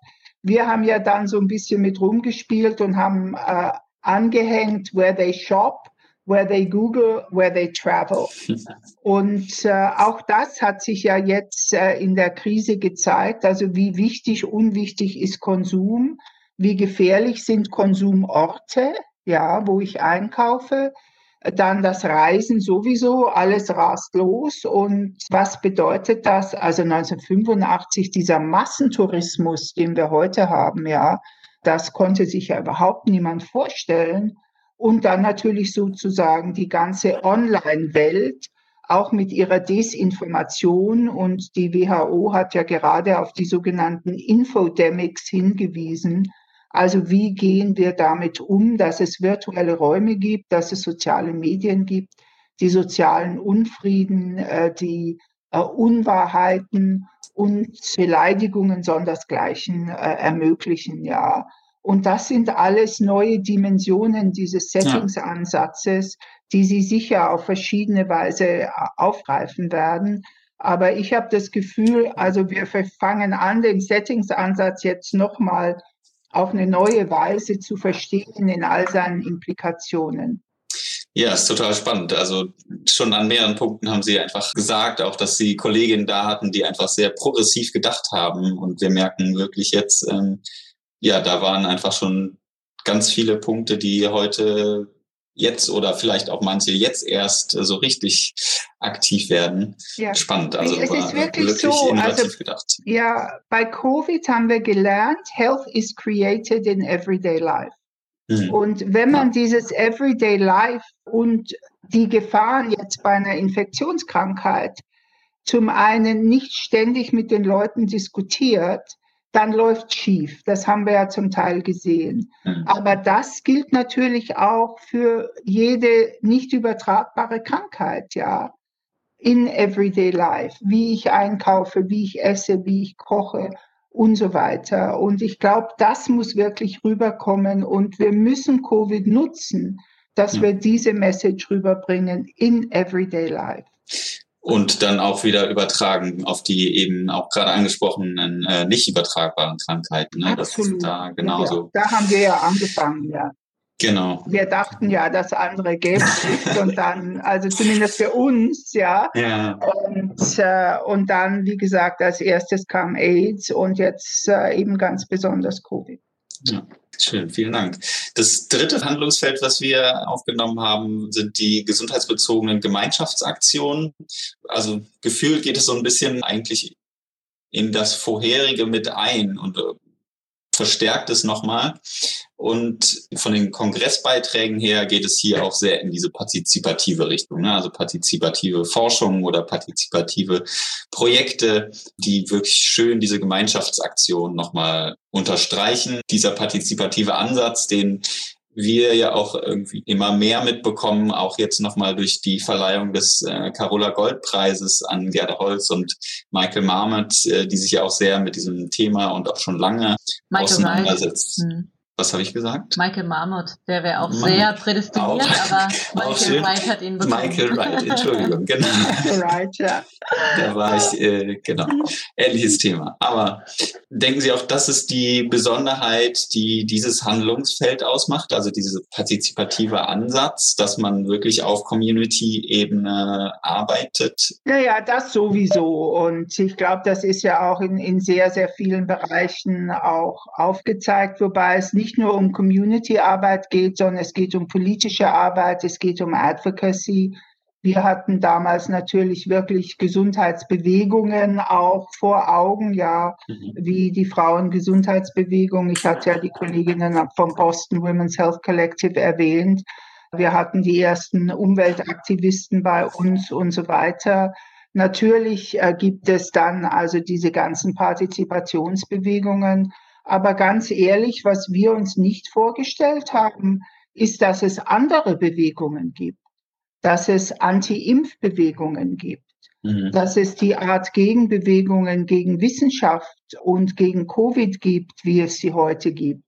Wir haben ja dann so ein bisschen mit rumgespielt und haben äh, angehängt, where they shop where they Google, where they travel. Und äh, auch das hat sich ja jetzt äh, in der Krise gezeigt, also wie wichtig, unwichtig ist Konsum, wie gefährlich sind Konsumorte, ja, wo ich einkaufe. Dann das Reisen sowieso, alles rast los. Und was bedeutet das? Also 1985, dieser Massentourismus, den wir heute haben, ja, das konnte sich ja überhaupt niemand vorstellen. Und dann natürlich sozusagen die ganze Online-Welt, auch mit ihrer Desinformation. Und die WHO hat ja gerade auf die sogenannten Infodemics hingewiesen. Also wie gehen wir damit um, dass es virtuelle Räume gibt, dass es soziale Medien gibt, die sozialen Unfrieden, äh, die äh, Unwahrheiten und Beleidigungen sondersgleichen äh, ermöglichen, ja. Und das sind alles neue Dimensionen dieses Settings-Ansatzes, die Sie sicher auf verschiedene Weise aufgreifen werden. Aber ich habe das Gefühl, also wir fangen an, den Settings-Ansatz jetzt nochmal auf eine neue Weise zu verstehen in all seinen Implikationen. Ja, ist total spannend. Also schon an mehreren Punkten haben Sie einfach gesagt, auch dass Sie Kolleginnen da hatten, die einfach sehr progressiv gedacht haben. Und wir merken wirklich jetzt, ähm, ja, da waren einfach schon ganz viele Punkte, die heute jetzt oder vielleicht auch manche jetzt erst so richtig aktiv werden. Ja. Spannend. Also es ist wirklich, wirklich so. Also, gedacht. Ja, bei Covid haben wir gelernt, Health is created in everyday life. Mhm. Und wenn man ja. dieses Everyday Life und die Gefahren jetzt bei einer Infektionskrankheit zum einen nicht ständig mit den Leuten diskutiert, dann läuft schief. Das haben wir ja zum Teil gesehen. Mhm. Aber das gilt natürlich auch für jede nicht übertragbare Krankheit, ja. In everyday life, wie ich einkaufe, wie ich esse, wie ich koche und so weiter. Und ich glaube, das muss wirklich rüberkommen und wir müssen Covid nutzen, dass mhm. wir diese Message rüberbringen in everyday life und dann auch wieder übertragen auf die eben auch gerade angesprochenen äh, nicht übertragbaren Krankheiten. Ne? Absolut. Das da genauso. Ja, da haben wir ja angefangen, ja. Genau. Wir dachten ja, das andere es und dann, also zumindest für uns, ja. ja. Und, äh, und dann, wie gesagt, als erstes kam AIDS und jetzt äh, eben ganz besonders Covid. Ja. Schön, vielen Dank. Das dritte Handlungsfeld, was wir aufgenommen haben, sind die gesundheitsbezogenen Gemeinschaftsaktionen. Also gefühlt geht es so ein bisschen eigentlich in das vorherige mit ein und äh, verstärkt es nochmal. Und von den Kongressbeiträgen her geht es hier auch sehr in diese partizipative Richtung, ne? also partizipative Forschung oder partizipative Projekte, die wirklich schön diese Gemeinschaftsaktion nochmal unterstreichen. Dieser partizipative Ansatz, den wir ja auch irgendwie immer mehr mitbekommen, auch jetzt nochmal durch die Verleihung des äh, Carola Gold Preises an Gerda Holz und Michael Marmot, äh, die sich ja auch sehr mit diesem Thema und auch schon lange Michael auseinandersetzt. Hm. Was habe ich gesagt? Michael Marmot, der wäre auch Marmot. sehr prädestiniert, auch, aber Michael Wright hat ihn bekommen. Michael Wright, Entschuldigung, genau. Michael Wright, ja. Da war ich, äh, genau, ähnliches Thema. Aber denken Sie auch, das ist die Besonderheit, die dieses Handlungsfeld ausmacht, also dieser partizipative Ansatz, dass man wirklich auf Community-Ebene arbeitet? Ja, ja, das sowieso. Und ich glaube, das ist ja auch in, in sehr, sehr vielen Bereichen auch aufgezeigt, wobei es nicht nicht nur um Community-Arbeit geht, sondern es geht um politische Arbeit, es geht um Advocacy. Wir hatten damals natürlich wirklich Gesundheitsbewegungen auch vor Augen, ja, mhm. wie die Frauengesundheitsbewegung. Ich hatte ja die Kolleginnen vom Boston Women's Health Collective erwähnt. Wir hatten die ersten Umweltaktivisten bei uns und so weiter. Natürlich äh, gibt es dann also diese ganzen Partizipationsbewegungen. Aber ganz ehrlich, was wir uns nicht vorgestellt haben, ist, dass es andere Bewegungen gibt, dass es Anti-Impf-Bewegungen gibt, mhm. dass es die Art Gegenbewegungen gegen Wissenschaft und gegen Covid gibt, wie es sie heute gibt.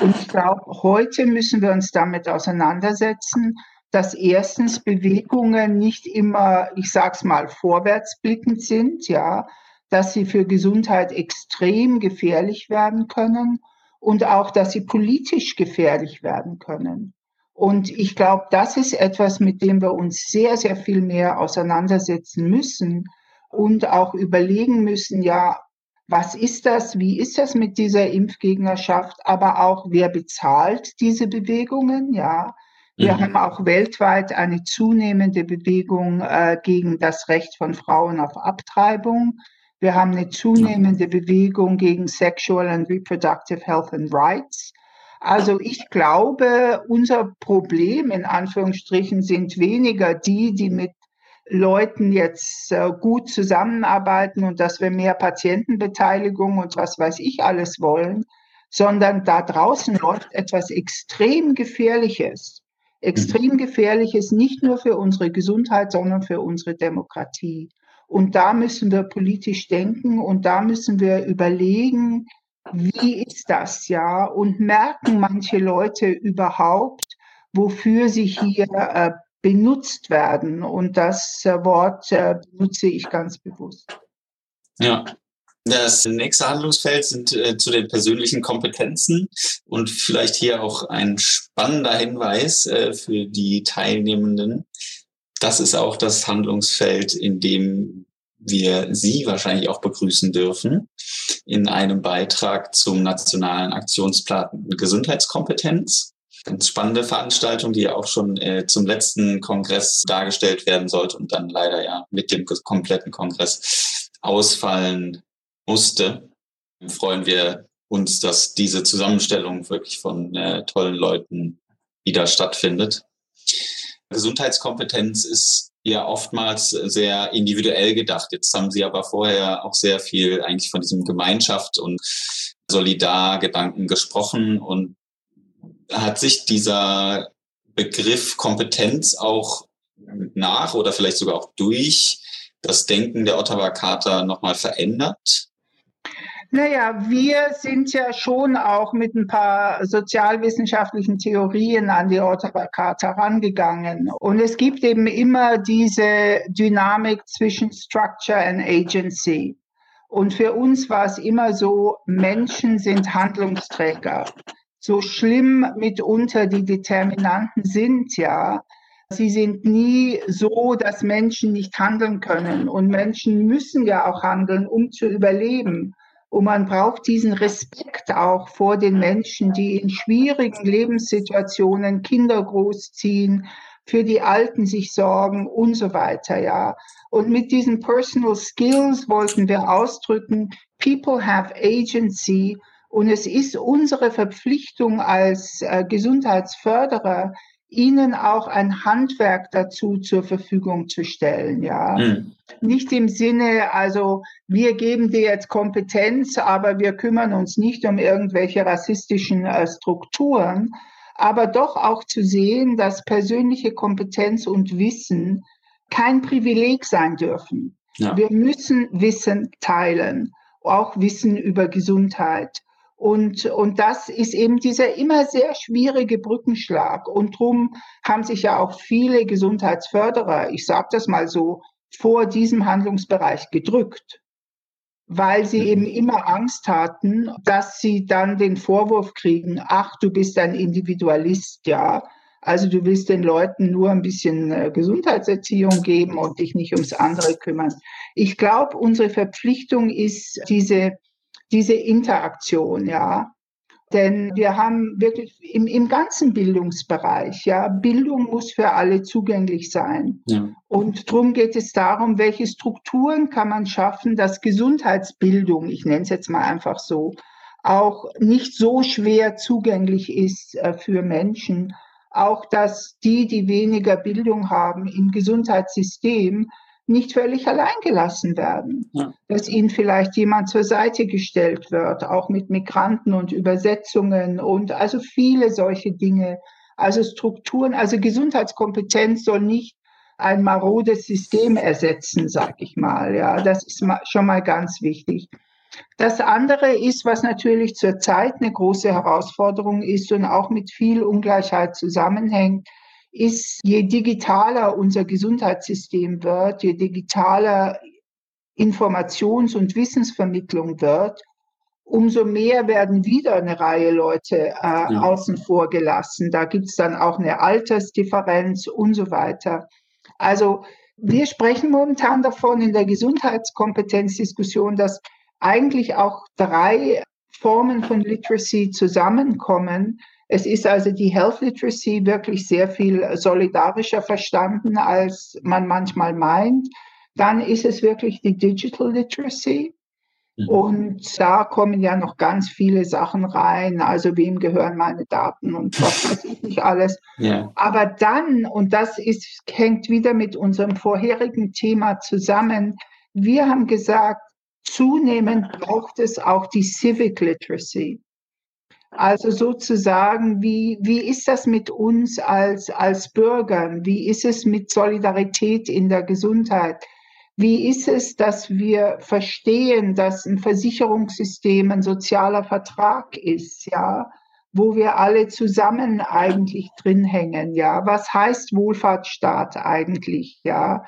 Und ich glaube, heute müssen wir uns damit auseinandersetzen, dass erstens Bewegungen nicht immer, ich sag's mal, vorwärtsblickend sind, ja, dass sie für Gesundheit extrem gefährlich werden können und auch, dass sie politisch gefährlich werden können. Und ich glaube, das ist etwas, mit dem wir uns sehr, sehr viel mehr auseinandersetzen müssen und auch überlegen müssen, ja, was ist das? Wie ist das mit dieser Impfgegnerschaft? Aber auch, wer bezahlt diese Bewegungen? Ja, wir mhm. haben auch weltweit eine zunehmende Bewegung äh, gegen das Recht von Frauen auf Abtreibung. Wir haben eine zunehmende Bewegung gegen Sexual and Reproductive Health and Rights. Also ich glaube, unser Problem in Anführungsstrichen sind weniger die, die mit Leuten jetzt äh, gut zusammenarbeiten und dass wir mehr Patientenbeteiligung und was weiß ich alles wollen, sondern da draußen läuft etwas extrem Gefährliches. Extrem mhm. Gefährliches nicht nur für unsere Gesundheit, sondern für unsere Demokratie. Und da müssen wir politisch denken und da müssen wir überlegen, wie ist das ja? Und merken manche Leute überhaupt, wofür sie hier äh, benutzt werden? Und das äh, Wort äh, benutze ich ganz bewusst. Ja, das nächste Handlungsfeld sind äh, zu den persönlichen Kompetenzen und vielleicht hier auch ein spannender Hinweis äh, für die Teilnehmenden. Das ist auch das Handlungsfeld, in dem wir Sie wahrscheinlich auch begrüßen dürfen in einem Beitrag zum Nationalen Aktionsplan Gesundheitskompetenz. Ganz spannende Veranstaltung, die auch schon äh, zum letzten Kongress dargestellt werden sollte und dann leider ja mit dem kompletten Kongress ausfallen musste, freuen wir uns, dass diese Zusammenstellung wirklich von äh, tollen Leuten wieder stattfindet. Gesundheitskompetenz ist ja oftmals sehr individuell gedacht. Jetzt haben Sie aber vorher auch sehr viel eigentlich von diesem Gemeinschaft und Solidargedanken gesprochen und hat sich dieser Begriff Kompetenz auch nach oder vielleicht sogar auch durch das Denken der Ottawa Charta nochmal verändert? Naja, wir sind ja schon auch mit ein paar sozialwissenschaftlichen Theorien an die Ottawa Charta rangegangen. Und es gibt eben immer diese Dynamik zwischen Structure and Agency. Und für uns war es immer so, Menschen sind Handlungsträger. So schlimm mitunter die Determinanten sind, ja, Sie sind nie so, dass Menschen nicht handeln können. Und Menschen müssen ja auch handeln, um zu überleben. Und man braucht diesen Respekt auch vor den Menschen, die in schwierigen Lebenssituationen Kinder großziehen, für die Alten sich sorgen und so weiter, ja. Und mit diesen Personal Skills wollten wir ausdrücken, people have agency und es ist unsere Verpflichtung als äh, Gesundheitsförderer, ihnen auch ein Handwerk dazu zur Verfügung zu stellen, ja. Mhm. Nicht im Sinne, also wir geben dir jetzt Kompetenz, aber wir kümmern uns nicht um irgendwelche rassistischen äh, Strukturen, aber doch auch zu sehen, dass persönliche Kompetenz und Wissen kein Privileg sein dürfen. Ja. Wir müssen Wissen teilen, auch Wissen über Gesundheit. Und, und das ist eben dieser immer sehr schwierige Brückenschlag. Und drum haben sich ja auch viele Gesundheitsförderer, ich sage das mal so, vor diesem Handlungsbereich gedrückt, weil sie eben immer Angst hatten, dass sie dann den Vorwurf kriegen, ach, du bist ein Individualist, ja. Also du willst den Leuten nur ein bisschen äh, Gesundheitserziehung geben und dich nicht ums andere kümmern. Ich glaube, unsere Verpflichtung ist diese diese Interaktion, ja. Denn wir haben wirklich im, im ganzen Bildungsbereich, ja, Bildung muss für alle zugänglich sein. Ja. Und darum geht es darum, welche Strukturen kann man schaffen, dass Gesundheitsbildung, ich nenne es jetzt mal einfach so, auch nicht so schwer zugänglich ist äh, für Menschen. Auch, dass die, die weniger Bildung haben im Gesundheitssystem, nicht völlig allein gelassen werden, ja. dass ihnen vielleicht jemand zur Seite gestellt wird, auch mit Migranten und Übersetzungen und also viele solche Dinge, also Strukturen, also Gesundheitskompetenz soll nicht ein marodes System ersetzen, sag ich mal. Ja, das ist schon mal ganz wichtig. Das andere ist, was natürlich zurzeit eine große Herausforderung ist und auch mit viel Ungleichheit zusammenhängt, ist, je digitaler unser Gesundheitssystem wird, je digitaler Informations- und Wissensvermittlung wird, umso mehr werden wieder eine Reihe Leute äh, ja. außen vor gelassen. Da gibt es dann auch eine Altersdifferenz und so weiter. Also wir sprechen momentan davon in der Gesundheitskompetenzdiskussion, dass eigentlich auch drei Formen von Literacy zusammenkommen, es ist also die Health Literacy wirklich sehr viel solidarischer verstanden, als man manchmal meint. Dann ist es wirklich die Digital Literacy. Mhm. Und da kommen ja noch ganz viele Sachen rein. Also wem gehören meine Daten und was weiß ich nicht alles. Yeah. Aber dann, und das ist, hängt wieder mit unserem vorherigen Thema zusammen, wir haben gesagt, zunehmend braucht es auch die Civic Literacy. Also sozusagen, wie, wie ist das mit uns als, als Bürgern? Wie ist es mit Solidarität in der Gesundheit? Wie ist es, dass wir verstehen, dass ein Versicherungssystem ein sozialer Vertrag ist, ja, wo wir alle zusammen eigentlich drin hängen, ja? Was heißt Wohlfahrtsstaat eigentlich, ja?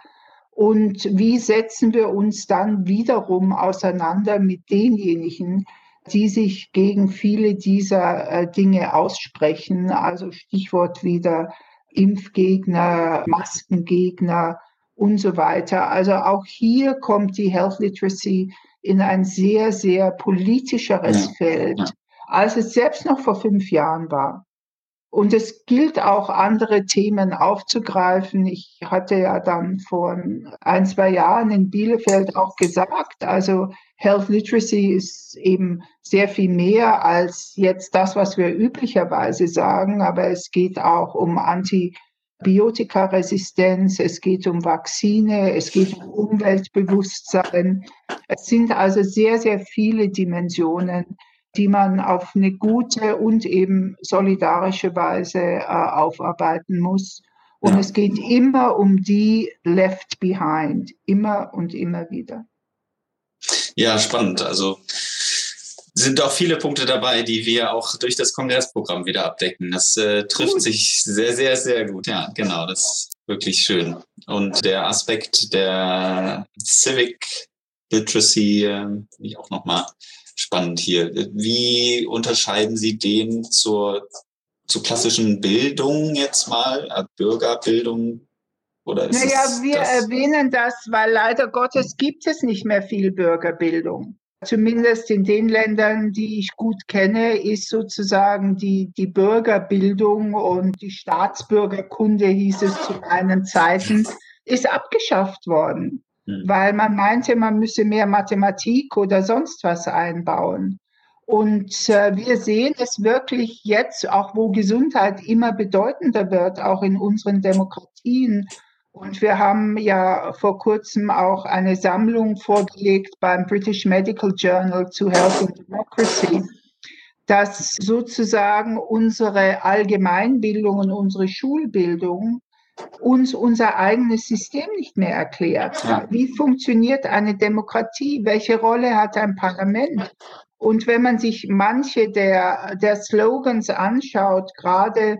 Und wie setzen wir uns dann wiederum auseinander mit denjenigen, die sich gegen viele dieser äh, Dinge aussprechen? Also Stichwort wieder Impfgegner, Maskengegner, und so weiter. Also auch hier kommt die Health Literacy in ein sehr, sehr politischeres ja. Feld, als es selbst noch vor fünf Jahren war. Und es gilt auch, andere Themen aufzugreifen. Ich hatte ja dann vor ein, zwei Jahren in Bielefeld auch gesagt, also Health Literacy ist eben sehr viel mehr als jetzt das, was wir üblicherweise sagen, aber es geht auch um Anti- Antibiotikaresistenz, es geht um Vakzine, es geht um Umweltbewusstsein. Es sind also sehr, sehr viele Dimensionen, die man auf eine gute und eben solidarische Weise äh, aufarbeiten muss. Und ja. es geht immer um die Left Behind, immer und immer wieder. Ja, spannend. Also sind auch viele Punkte dabei, die wir auch durch das Kongressprogramm wieder abdecken. Das äh, trifft gut. sich sehr, sehr, sehr gut. Ja, genau, das ist wirklich schön. Und der Aspekt der Civic Literacy, äh, ich auch nochmal spannend hier. Wie unterscheiden Sie den zur, zur klassischen Bildung jetzt mal, äh, Bürgerbildung? Oder ist naja, wir das? erwähnen das, weil leider Gottes gibt es nicht mehr viel Bürgerbildung zumindest in den Ländern, die ich gut kenne, ist sozusagen die, die Bürgerbildung und die Staatsbürgerkunde, hieß es zu meinen Zeiten, ist abgeschafft worden, mhm. weil man meinte, man müsse mehr Mathematik oder sonst was einbauen. Und äh, wir sehen es wirklich jetzt, auch wo Gesundheit immer bedeutender wird, auch in unseren Demokratien, und wir haben ja vor kurzem auch eine Sammlung vorgelegt beim British Medical Journal zu Health and Democracy, dass sozusagen unsere Allgemeinbildung und unsere Schulbildung uns unser eigenes System nicht mehr erklärt. Wie funktioniert eine Demokratie? Welche Rolle hat ein Parlament? Und wenn man sich manche der, der Slogans anschaut, gerade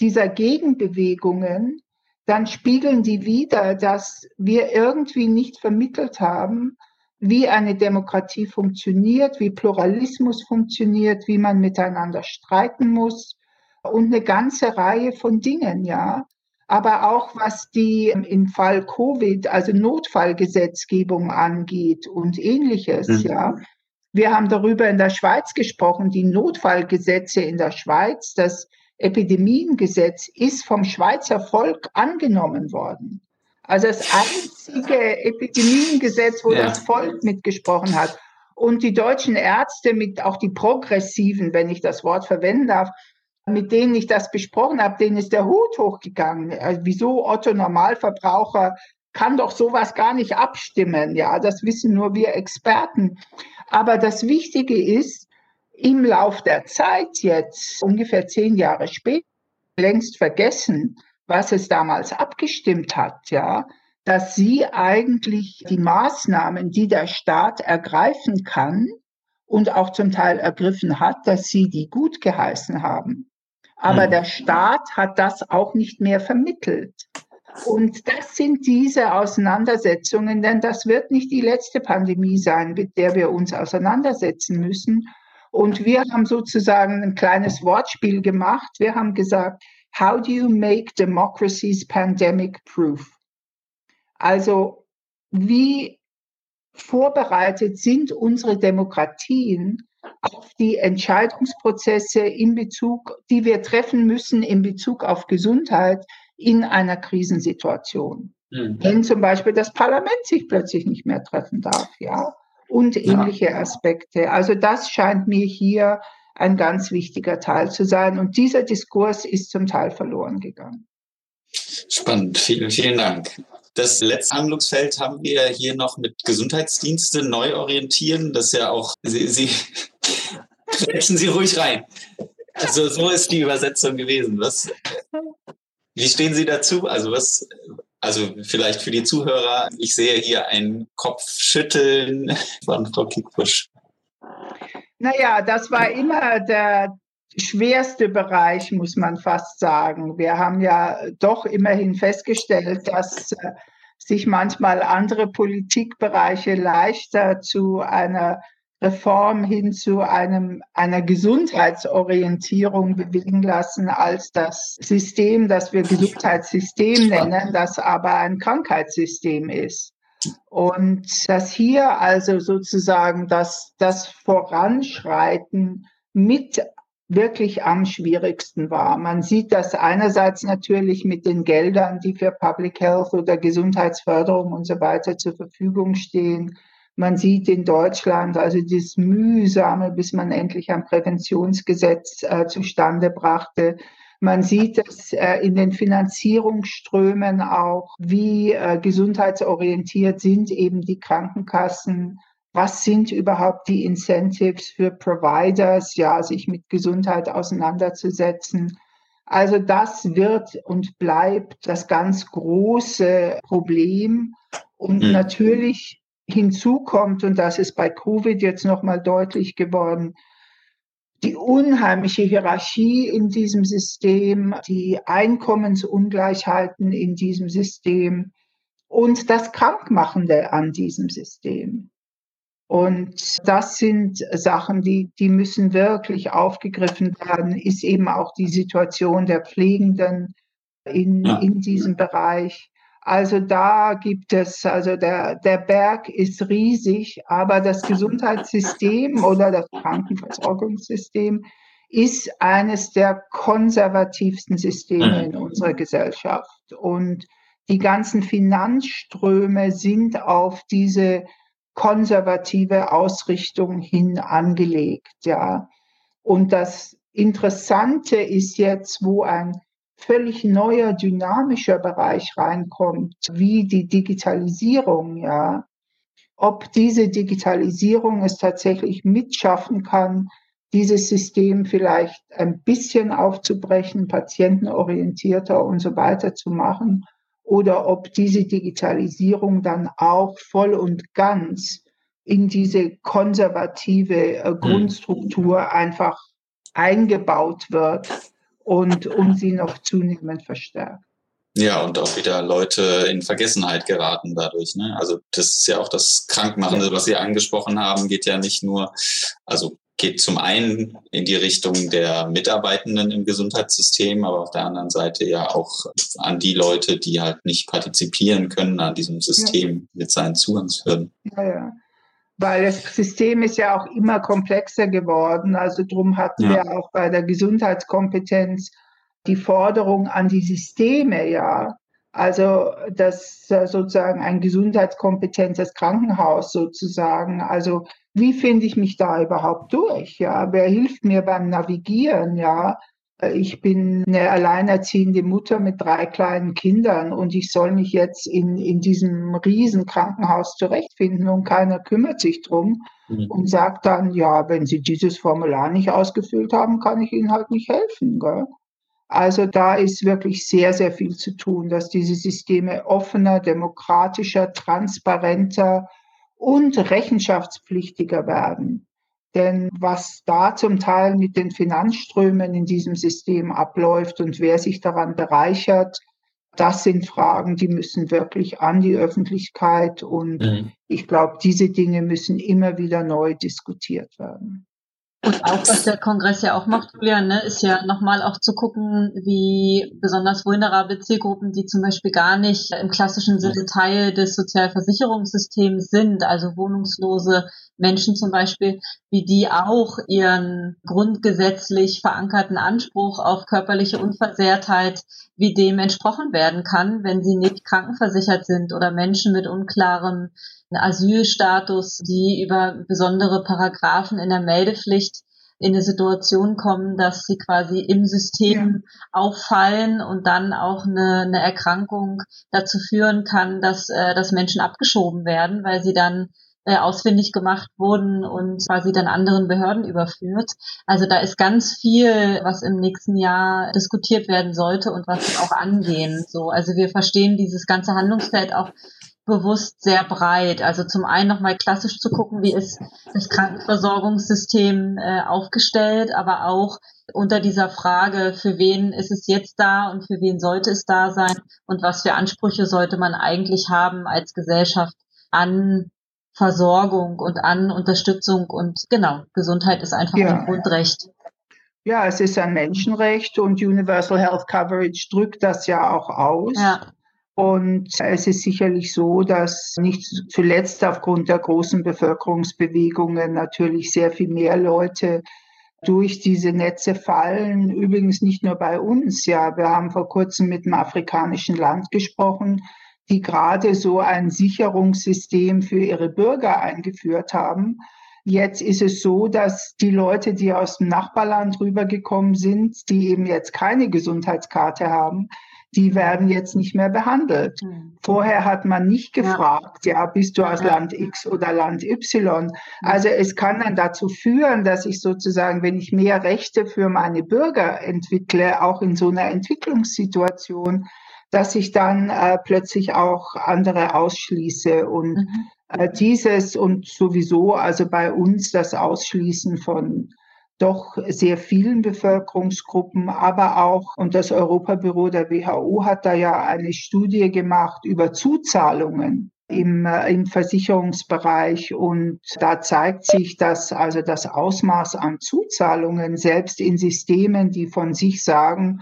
dieser Gegenbewegungen, dann spiegeln die wieder, dass wir irgendwie nicht vermittelt haben, wie eine Demokratie funktioniert, wie Pluralismus funktioniert, wie man miteinander streiten muss und eine ganze Reihe von Dingen, ja. Aber auch was die im Fall Covid, also Notfallgesetzgebung angeht und ähnliches, mhm. ja. Wir haben darüber in der Schweiz gesprochen, die Notfallgesetze in der Schweiz, das Epidemiengesetz ist vom Schweizer Volk angenommen worden. Also das einzige Epidemiengesetz, wo ja. das Volk mitgesprochen hat. Und die deutschen Ärzte, mit auch die Progressiven, wenn ich das Wort verwenden darf, mit denen ich das besprochen habe, denen ist der Hut hochgegangen. Also wieso Otto Normalverbraucher kann doch sowas gar nicht abstimmen? Ja, das wissen nur wir Experten. Aber das Wichtige ist, im Lauf der Zeit jetzt, ungefähr zehn Jahre später, längst vergessen, was es damals abgestimmt hat, ja, dass sie eigentlich die Maßnahmen, die der Staat ergreifen kann und auch zum Teil ergriffen hat, dass sie die gut geheißen haben. Aber mhm. der Staat hat das auch nicht mehr vermittelt. Und das sind diese Auseinandersetzungen, denn das wird nicht die letzte Pandemie sein, mit der wir uns auseinandersetzen müssen. Und wir haben sozusagen ein kleines Wortspiel gemacht. Wir haben gesagt, how do you make democracies pandemic proof? Also, wie vorbereitet sind unsere Demokratien auf die Entscheidungsprozesse in Bezug, die wir treffen müssen in Bezug auf Gesundheit in einer Krisensituation. Mhm. Wenn zum Beispiel das Parlament sich plötzlich nicht mehr treffen darf, ja und ähnliche ja. Aspekte. Also das scheint mir hier ein ganz wichtiger Teil zu sein. Und dieser Diskurs ist zum Teil verloren gegangen. Spannend, vielen, vielen Dank. Das letzte Handlungsfeld haben wir hier noch mit Gesundheitsdienste neu orientieren. Das ist ja auch, Sie, Sie Quetschen Sie ruhig rein. Also so ist die Übersetzung gewesen. Was, wie stehen Sie dazu? Also was, also vielleicht für die Zuhörer, ich sehe hier ein Kopfschütteln von Frau Kickbusch. Naja, das war immer der schwerste Bereich, muss man fast sagen. Wir haben ja doch immerhin festgestellt, dass äh, sich manchmal andere Politikbereiche leichter zu einer Reform hin zu einem, einer Gesundheitsorientierung bewegen lassen als das System, das wir Gesundheitssystem nennen, das aber ein Krankheitssystem ist. Und dass hier also sozusagen das, das Voranschreiten mit wirklich am schwierigsten war. Man sieht das einerseits natürlich mit den Geldern, die für Public Health oder Gesundheitsförderung und so weiter zur Verfügung stehen. Man sieht in Deutschland also das Mühsame, bis man endlich ein Präventionsgesetz äh, zustande brachte. Man sieht es äh, in den Finanzierungsströmen auch, wie äh, gesundheitsorientiert sind eben die Krankenkassen was sind überhaupt die Incentives für Providers, ja, sich mit Gesundheit auseinanderzusetzen. Also das wird und bleibt das ganz große Problem. Und mhm. natürlich hinzu kommt, und das ist bei Covid jetzt nochmal deutlich geworden, die unheimliche Hierarchie in diesem System, die Einkommensungleichheiten in diesem System und das Krankmachende an diesem System. Und das sind Sachen, die, die müssen wirklich aufgegriffen werden, ist eben auch die Situation der Pflegenden in, ja. in diesem Bereich. Also da gibt es, also der, der Berg ist riesig, aber das Gesundheitssystem oder das Krankenversorgungssystem ist eines der konservativsten Systeme in unserer Gesellschaft. Und die ganzen Finanzströme sind auf diese konservative Ausrichtung hin angelegt, ja. Und das Interessante ist jetzt, wo ein völlig neuer dynamischer Bereich reinkommt, wie die Digitalisierung, ja. Ob diese Digitalisierung es tatsächlich mitschaffen kann, dieses System vielleicht ein bisschen aufzubrechen, patientenorientierter und so weiter zu machen oder ob diese Digitalisierung dann auch voll und ganz in diese konservative äh, hm. Grundstruktur einfach eingebaut wird und um sie noch zunehmend verstärkt. Ja, und auch wieder Leute in Vergessenheit geraten dadurch. Ne? Also das ist ja auch das Krankmachende, was Sie angesprochen haben, geht ja nicht nur, also geht zum einen in die Richtung der Mitarbeitenden im Gesundheitssystem, aber auf der anderen Seite ja auch an die Leute, die halt nicht partizipieren können an diesem System ja. mit seinen Zugangshürden. Ja, ja. Weil das System ist ja auch immer komplexer geworden. Also drum hatten ja. wir auch bei der Gesundheitskompetenz die Forderung an die Systeme, ja. Also das sozusagen ein gesundheitskompetentes Krankenhaus sozusagen. Also wie finde ich mich da überhaupt durch? Ja, wer hilft mir beim Navigieren? Ja, ich bin eine alleinerziehende Mutter mit drei kleinen Kindern und ich soll mich jetzt in, in diesem riesen Krankenhaus zurechtfinden und keiner kümmert sich drum mhm. und sagt dann, ja, wenn Sie dieses Formular nicht ausgefüllt haben, kann ich Ihnen halt nicht helfen. Gell? Also da ist wirklich sehr, sehr viel zu tun, dass diese Systeme offener, demokratischer, transparenter, und rechenschaftspflichtiger werden. Denn was da zum Teil mit den Finanzströmen in diesem System abläuft und wer sich daran bereichert, das sind Fragen, die müssen wirklich an die Öffentlichkeit und mhm. ich glaube, diese Dinge müssen immer wieder neu diskutiert werden. Und auch, was der Kongress ja auch macht, Julian, ne, ist ja nochmal auch zu gucken, wie besonders vulnerable Zielgruppen, die zum Beispiel gar nicht im klassischen Sinne Teil des Sozialversicherungssystems sind, also wohnungslose Menschen zum Beispiel, wie die auch ihren grundgesetzlich verankerten Anspruch auf körperliche Unversehrtheit, wie dem entsprochen werden kann, wenn sie nicht krankenversichert sind oder Menschen mit unklarem Asylstatus, die über besondere Paragraphen in der Meldepflicht in eine Situation kommen, dass sie quasi im System ja. auffallen und dann auch eine, eine Erkrankung dazu führen kann, dass, äh, dass Menschen abgeschoben werden, weil sie dann äh, ausfindig gemacht wurden und quasi dann anderen Behörden überführt. Also da ist ganz viel, was im nächsten Jahr diskutiert werden sollte und was auch angehen. So, also wir verstehen dieses ganze Handlungsfeld auch bewusst sehr breit. Also zum einen nochmal klassisch zu gucken, wie ist das Krankenversorgungssystem äh, aufgestellt, aber auch unter dieser Frage, für wen ist es jetzt da und für wen sollte es da sein und was für Ansprüche sollte man eigentlich haben als Gesellschaft an Versorgung und an Unterstützung und genau, Gesundheit ist einfach ja. ein Grundrecht. Ja, es ist ein Menschenrecht und Universal Health Coverage drückt das ja auch aus. Ja. Und es ist sicherlich so, dass nicht zuletzt aufgrund der großen Bevölkerungsbewegungen natürlich sehr viel mehr Leute durch diese Netze fallen. Übrigens nicht nur bei uns. Ja, wir haben vor kurzem mit einem afrikanischen Land gesprochen, die gerade so ein Sicherungssystem für ihre Bürger eingeführt haben. Jetzt ist es so, dass die Leute, die aus dem Nachbarland rübergekommen sind, die eben jetzt keine Gesundheitskarte haben, die werden jetzt nicht mehr behandelt. Mhm. Vorher hat man nicht gefragt, ja. ja, bist du aus ja. Land X oder Land Y? Also es kann dann dazu führen, dass ich sozusagen, wenn ich mehr Rechte für meine Bürger entwickle, auch in so einer Entwicklungssituation, dass ich dann äh, plötzlich auch andere ausschließe und mhm. äh, dieses und sowieso also bei uns das Ausschließen von doch sehr vielen Bevölkerungsgruppen, aber auch, und das Europabüro der WHO hat da ja eine Studie gemacht über Zuzahlungen im, äh, im Versicherungsbereich und da zeigt sich, dass also das Ausmaß an Zuzahlungen selbst in Systemen, die von sich sagen,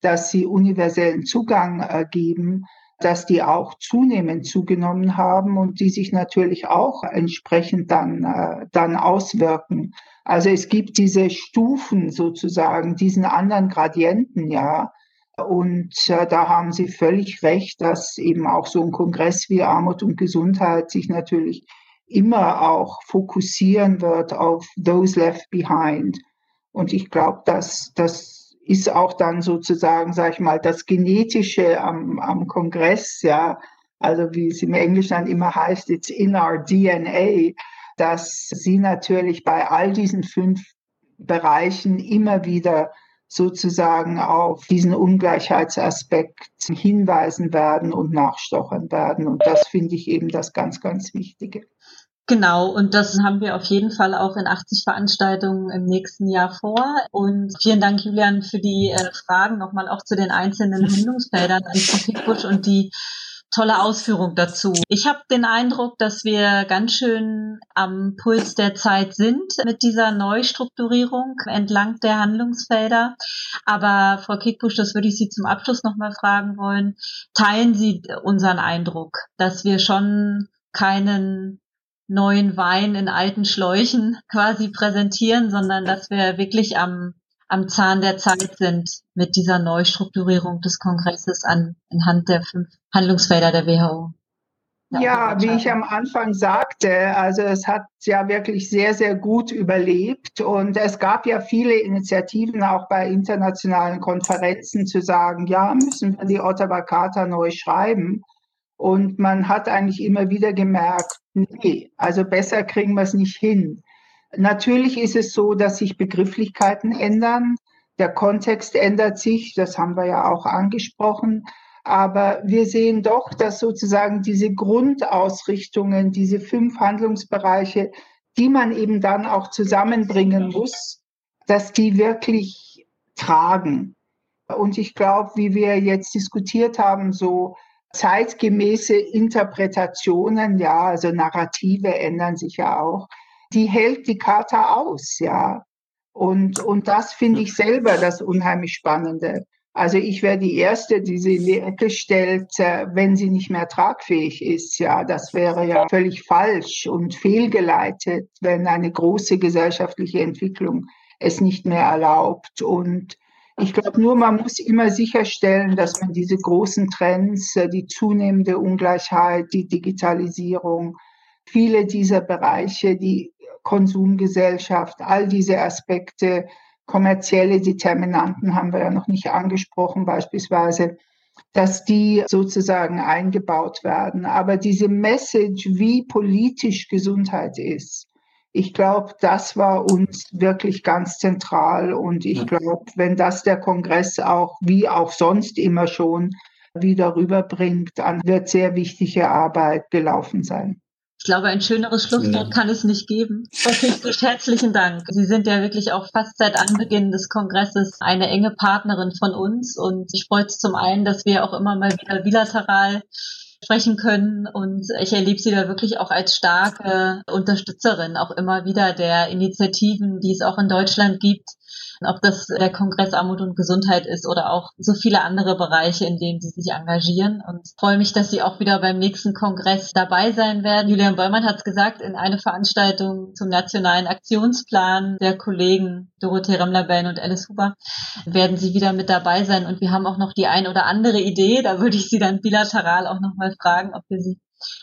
dass sie universellen Zugang äh, geben, dass die auch zunehmend zugenommen haben und die sich natürlich auch entsprechend dann, äh, dann auswirken. Also es gibt diese Stufen sozusagen, diesen anderen Gradienten, ja. Und äh, da haben Sie völlig recht, dass eben auch so ein Kongress wie Armut und Gesundheit sich natürlich immer auch fokussieren wird auf those left behind. Und ich glaube, dass das ist auch dann sozusagen, sag ich mal, das Genetische am, am Kongress, ja, also wie es im Englischen dann immer heißt, it's in our DNA, dass sie natürlich bei all diesen fünf Bereichen immer wieder sozusagen auf diesen Ungleichheitsaspekt hinweisen werden und nachstochern werden. Und das finde ich eben das ganz, ganz Wichtige. Genau, und das haben wir auf jeden Fall auch in 80 Veranstaltungen im nächsten Jahr vor. Und vielen Dank, Julian, für die äh, Fragen nochmal auch zu den einzelnen Handlungsfeldern an Busch und die tolle Ausführung dazu. Ich habe den Eindruck, dass wir ganz schön am Puls der Zeit sind mit dieser Neustrukturierung entlang der Handlungsfelder. Aber Frau Kickbusch, das würde ich Sie zum Abschluss nochmal fragen wollen. Teilen Sie unseren Eindruck, dass wir schon keinen neuen Wein in alten Schläuchen quasi präsentieren, sondern dass wir wirklich am, am Zahn der Zeit sind mit dieser Neustrukturierung des Kongresses an, anhand der fünf Handlungsfelder der WHO. Ja, ja wie ich am Anfang sagte, also es hat ja wirklich sehr, sehr gut überlebt und es gab ja viele Initiativen auch bei internationalen Konferenzen zu sagen, ja, müssen wir die Ottawa Charta neu schreiben. Und man hat eigentlich immer wieder gemerkt, nee, also besser kriegen wir es nicht hin. Natürlich ist es so, dass sich Begrifflichkeiten ändern. Der Kontext ändert sich, das haben wir ja auch angesprochen. Aber wir sehen doch, dass sozusagen diese Grundausrichtungen, diese fünf Handlungsbereiche, die man eben dann auch zusammenbringen muss, dass die wirklich tragen. Und ich glaube, wie wir jetzt diskutiert haben, so zeitgemäße Interpretationen, ja, also Narrative ändern sich ja auch, die hält die Charta aus, ja. Und, und das finde ich selber das unheimlich Spannende. Also ich wäre die Erste, die sie in die Ecke stellt, äh, wenn sie nicht mehr tragfähig ist. Ja, das wäre ja völlig falsch und fehlgeleitet, wenn eine große gesellschaftliche Entwicklung es nicht mehr erlaubt. Und ich glaube nur, man muss immer sicherstellen, dass man diese großen Trends, äh, die zunehmende Ungleichheit, die Digitalisierung, viele dieser Bereiche, die Konsumgesellschaft, all diese Aspekte, kommerzielle Determinanten haben wir ja noch nicht angesprochen, beispielsweise, dass die sozusagen eingebaut werden. Aber diese Message, wie politisch Gesundheit ist, ich glaube, das war uns wirklich ganz zentral. Und ich glaube, wenn das der Kongress auch, wie auch sonst immer schon, wieder rüberbringt, dann wird sehr wichtige Arbeit gelaufen sein. Ich glaube, ein schöneres Schlusswort kann es nicht geben. Frau herzlichen Dank. Sie sind ja wirklich auch fast seit Anbeginn des Kongresses eine enge Partnerin von uns und ich freue es zum einen, dass wir auch immer mal wieder bilateral sprechen können. Und ich erlebe sie da wirklich auch als starke Unterstützerin auch immer wieder der Initiativen, die es auch in Deutschland gibt, ob das der Kongress Armut und Gesundheit ist oder auch so viele andere Bereiche, in denen sie sich engagieren. Und freue mich, dass sie auch wieder beim nächsten Kongress dabei sein werden. Julian Bäumann hat es gesagt, in eine Veranstaltung zum nationalen Aktionsplan der Kollegen Dorothee Remler-Bellen und Alice Huber werden sie wieder mit dabei sein. Und wir haben auch noch die ein oder andere Idee. Da würde ich sie dann bilateral auch nochmal fragen, ob wir sie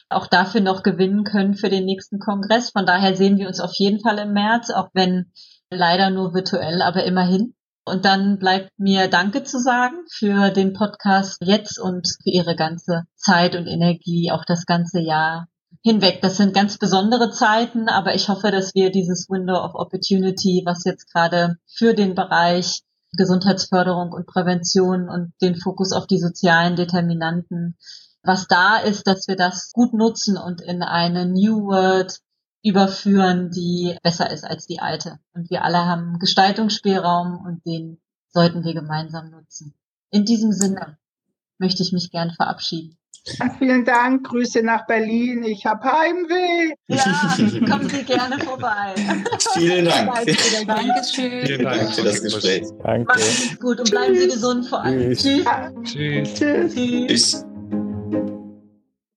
auch dafür noch gewinnen können für den nächsten Kongress. Von daher sehen wir uns auf jeden Fall im März, auch wenn leider nur virtuell, aber immerhin. Und dann bleibt mir Danke zu sagen für den Podcast jetzt und für Ihre ganze Zeit und Energie, auch das ganze Jahr hinweg. Das sind ganz besondere Zeiten, aber ich hoffe, dass wir dieses Window of Opportunity, was jetzt gerade für den Bereich Gesundheitsförderung und Prävention und den Fokus auf die sozialen Determinanten, was da ist, dass wir das gut nutzen und in eine New World überführen, die besser ist als die alte. Und wir alle haben Gestaltungsspielraum und den sollten wir gemeinsam nutzen. In diesem Sinne möchte ich mich gern verabschieden. Vielen Dank, Grüße nach Berlin. Ich habe Heimweh. Ja, kommen Sie gerne vorbei. Vielen Dank. Dankeschön. Vielen Dank für das Gespräch. Danke. Machen Sie es gut und bleiben Sie gesund vor allem. Tschüss. Tschüss. Tschüss. Tschüss. Tschüss.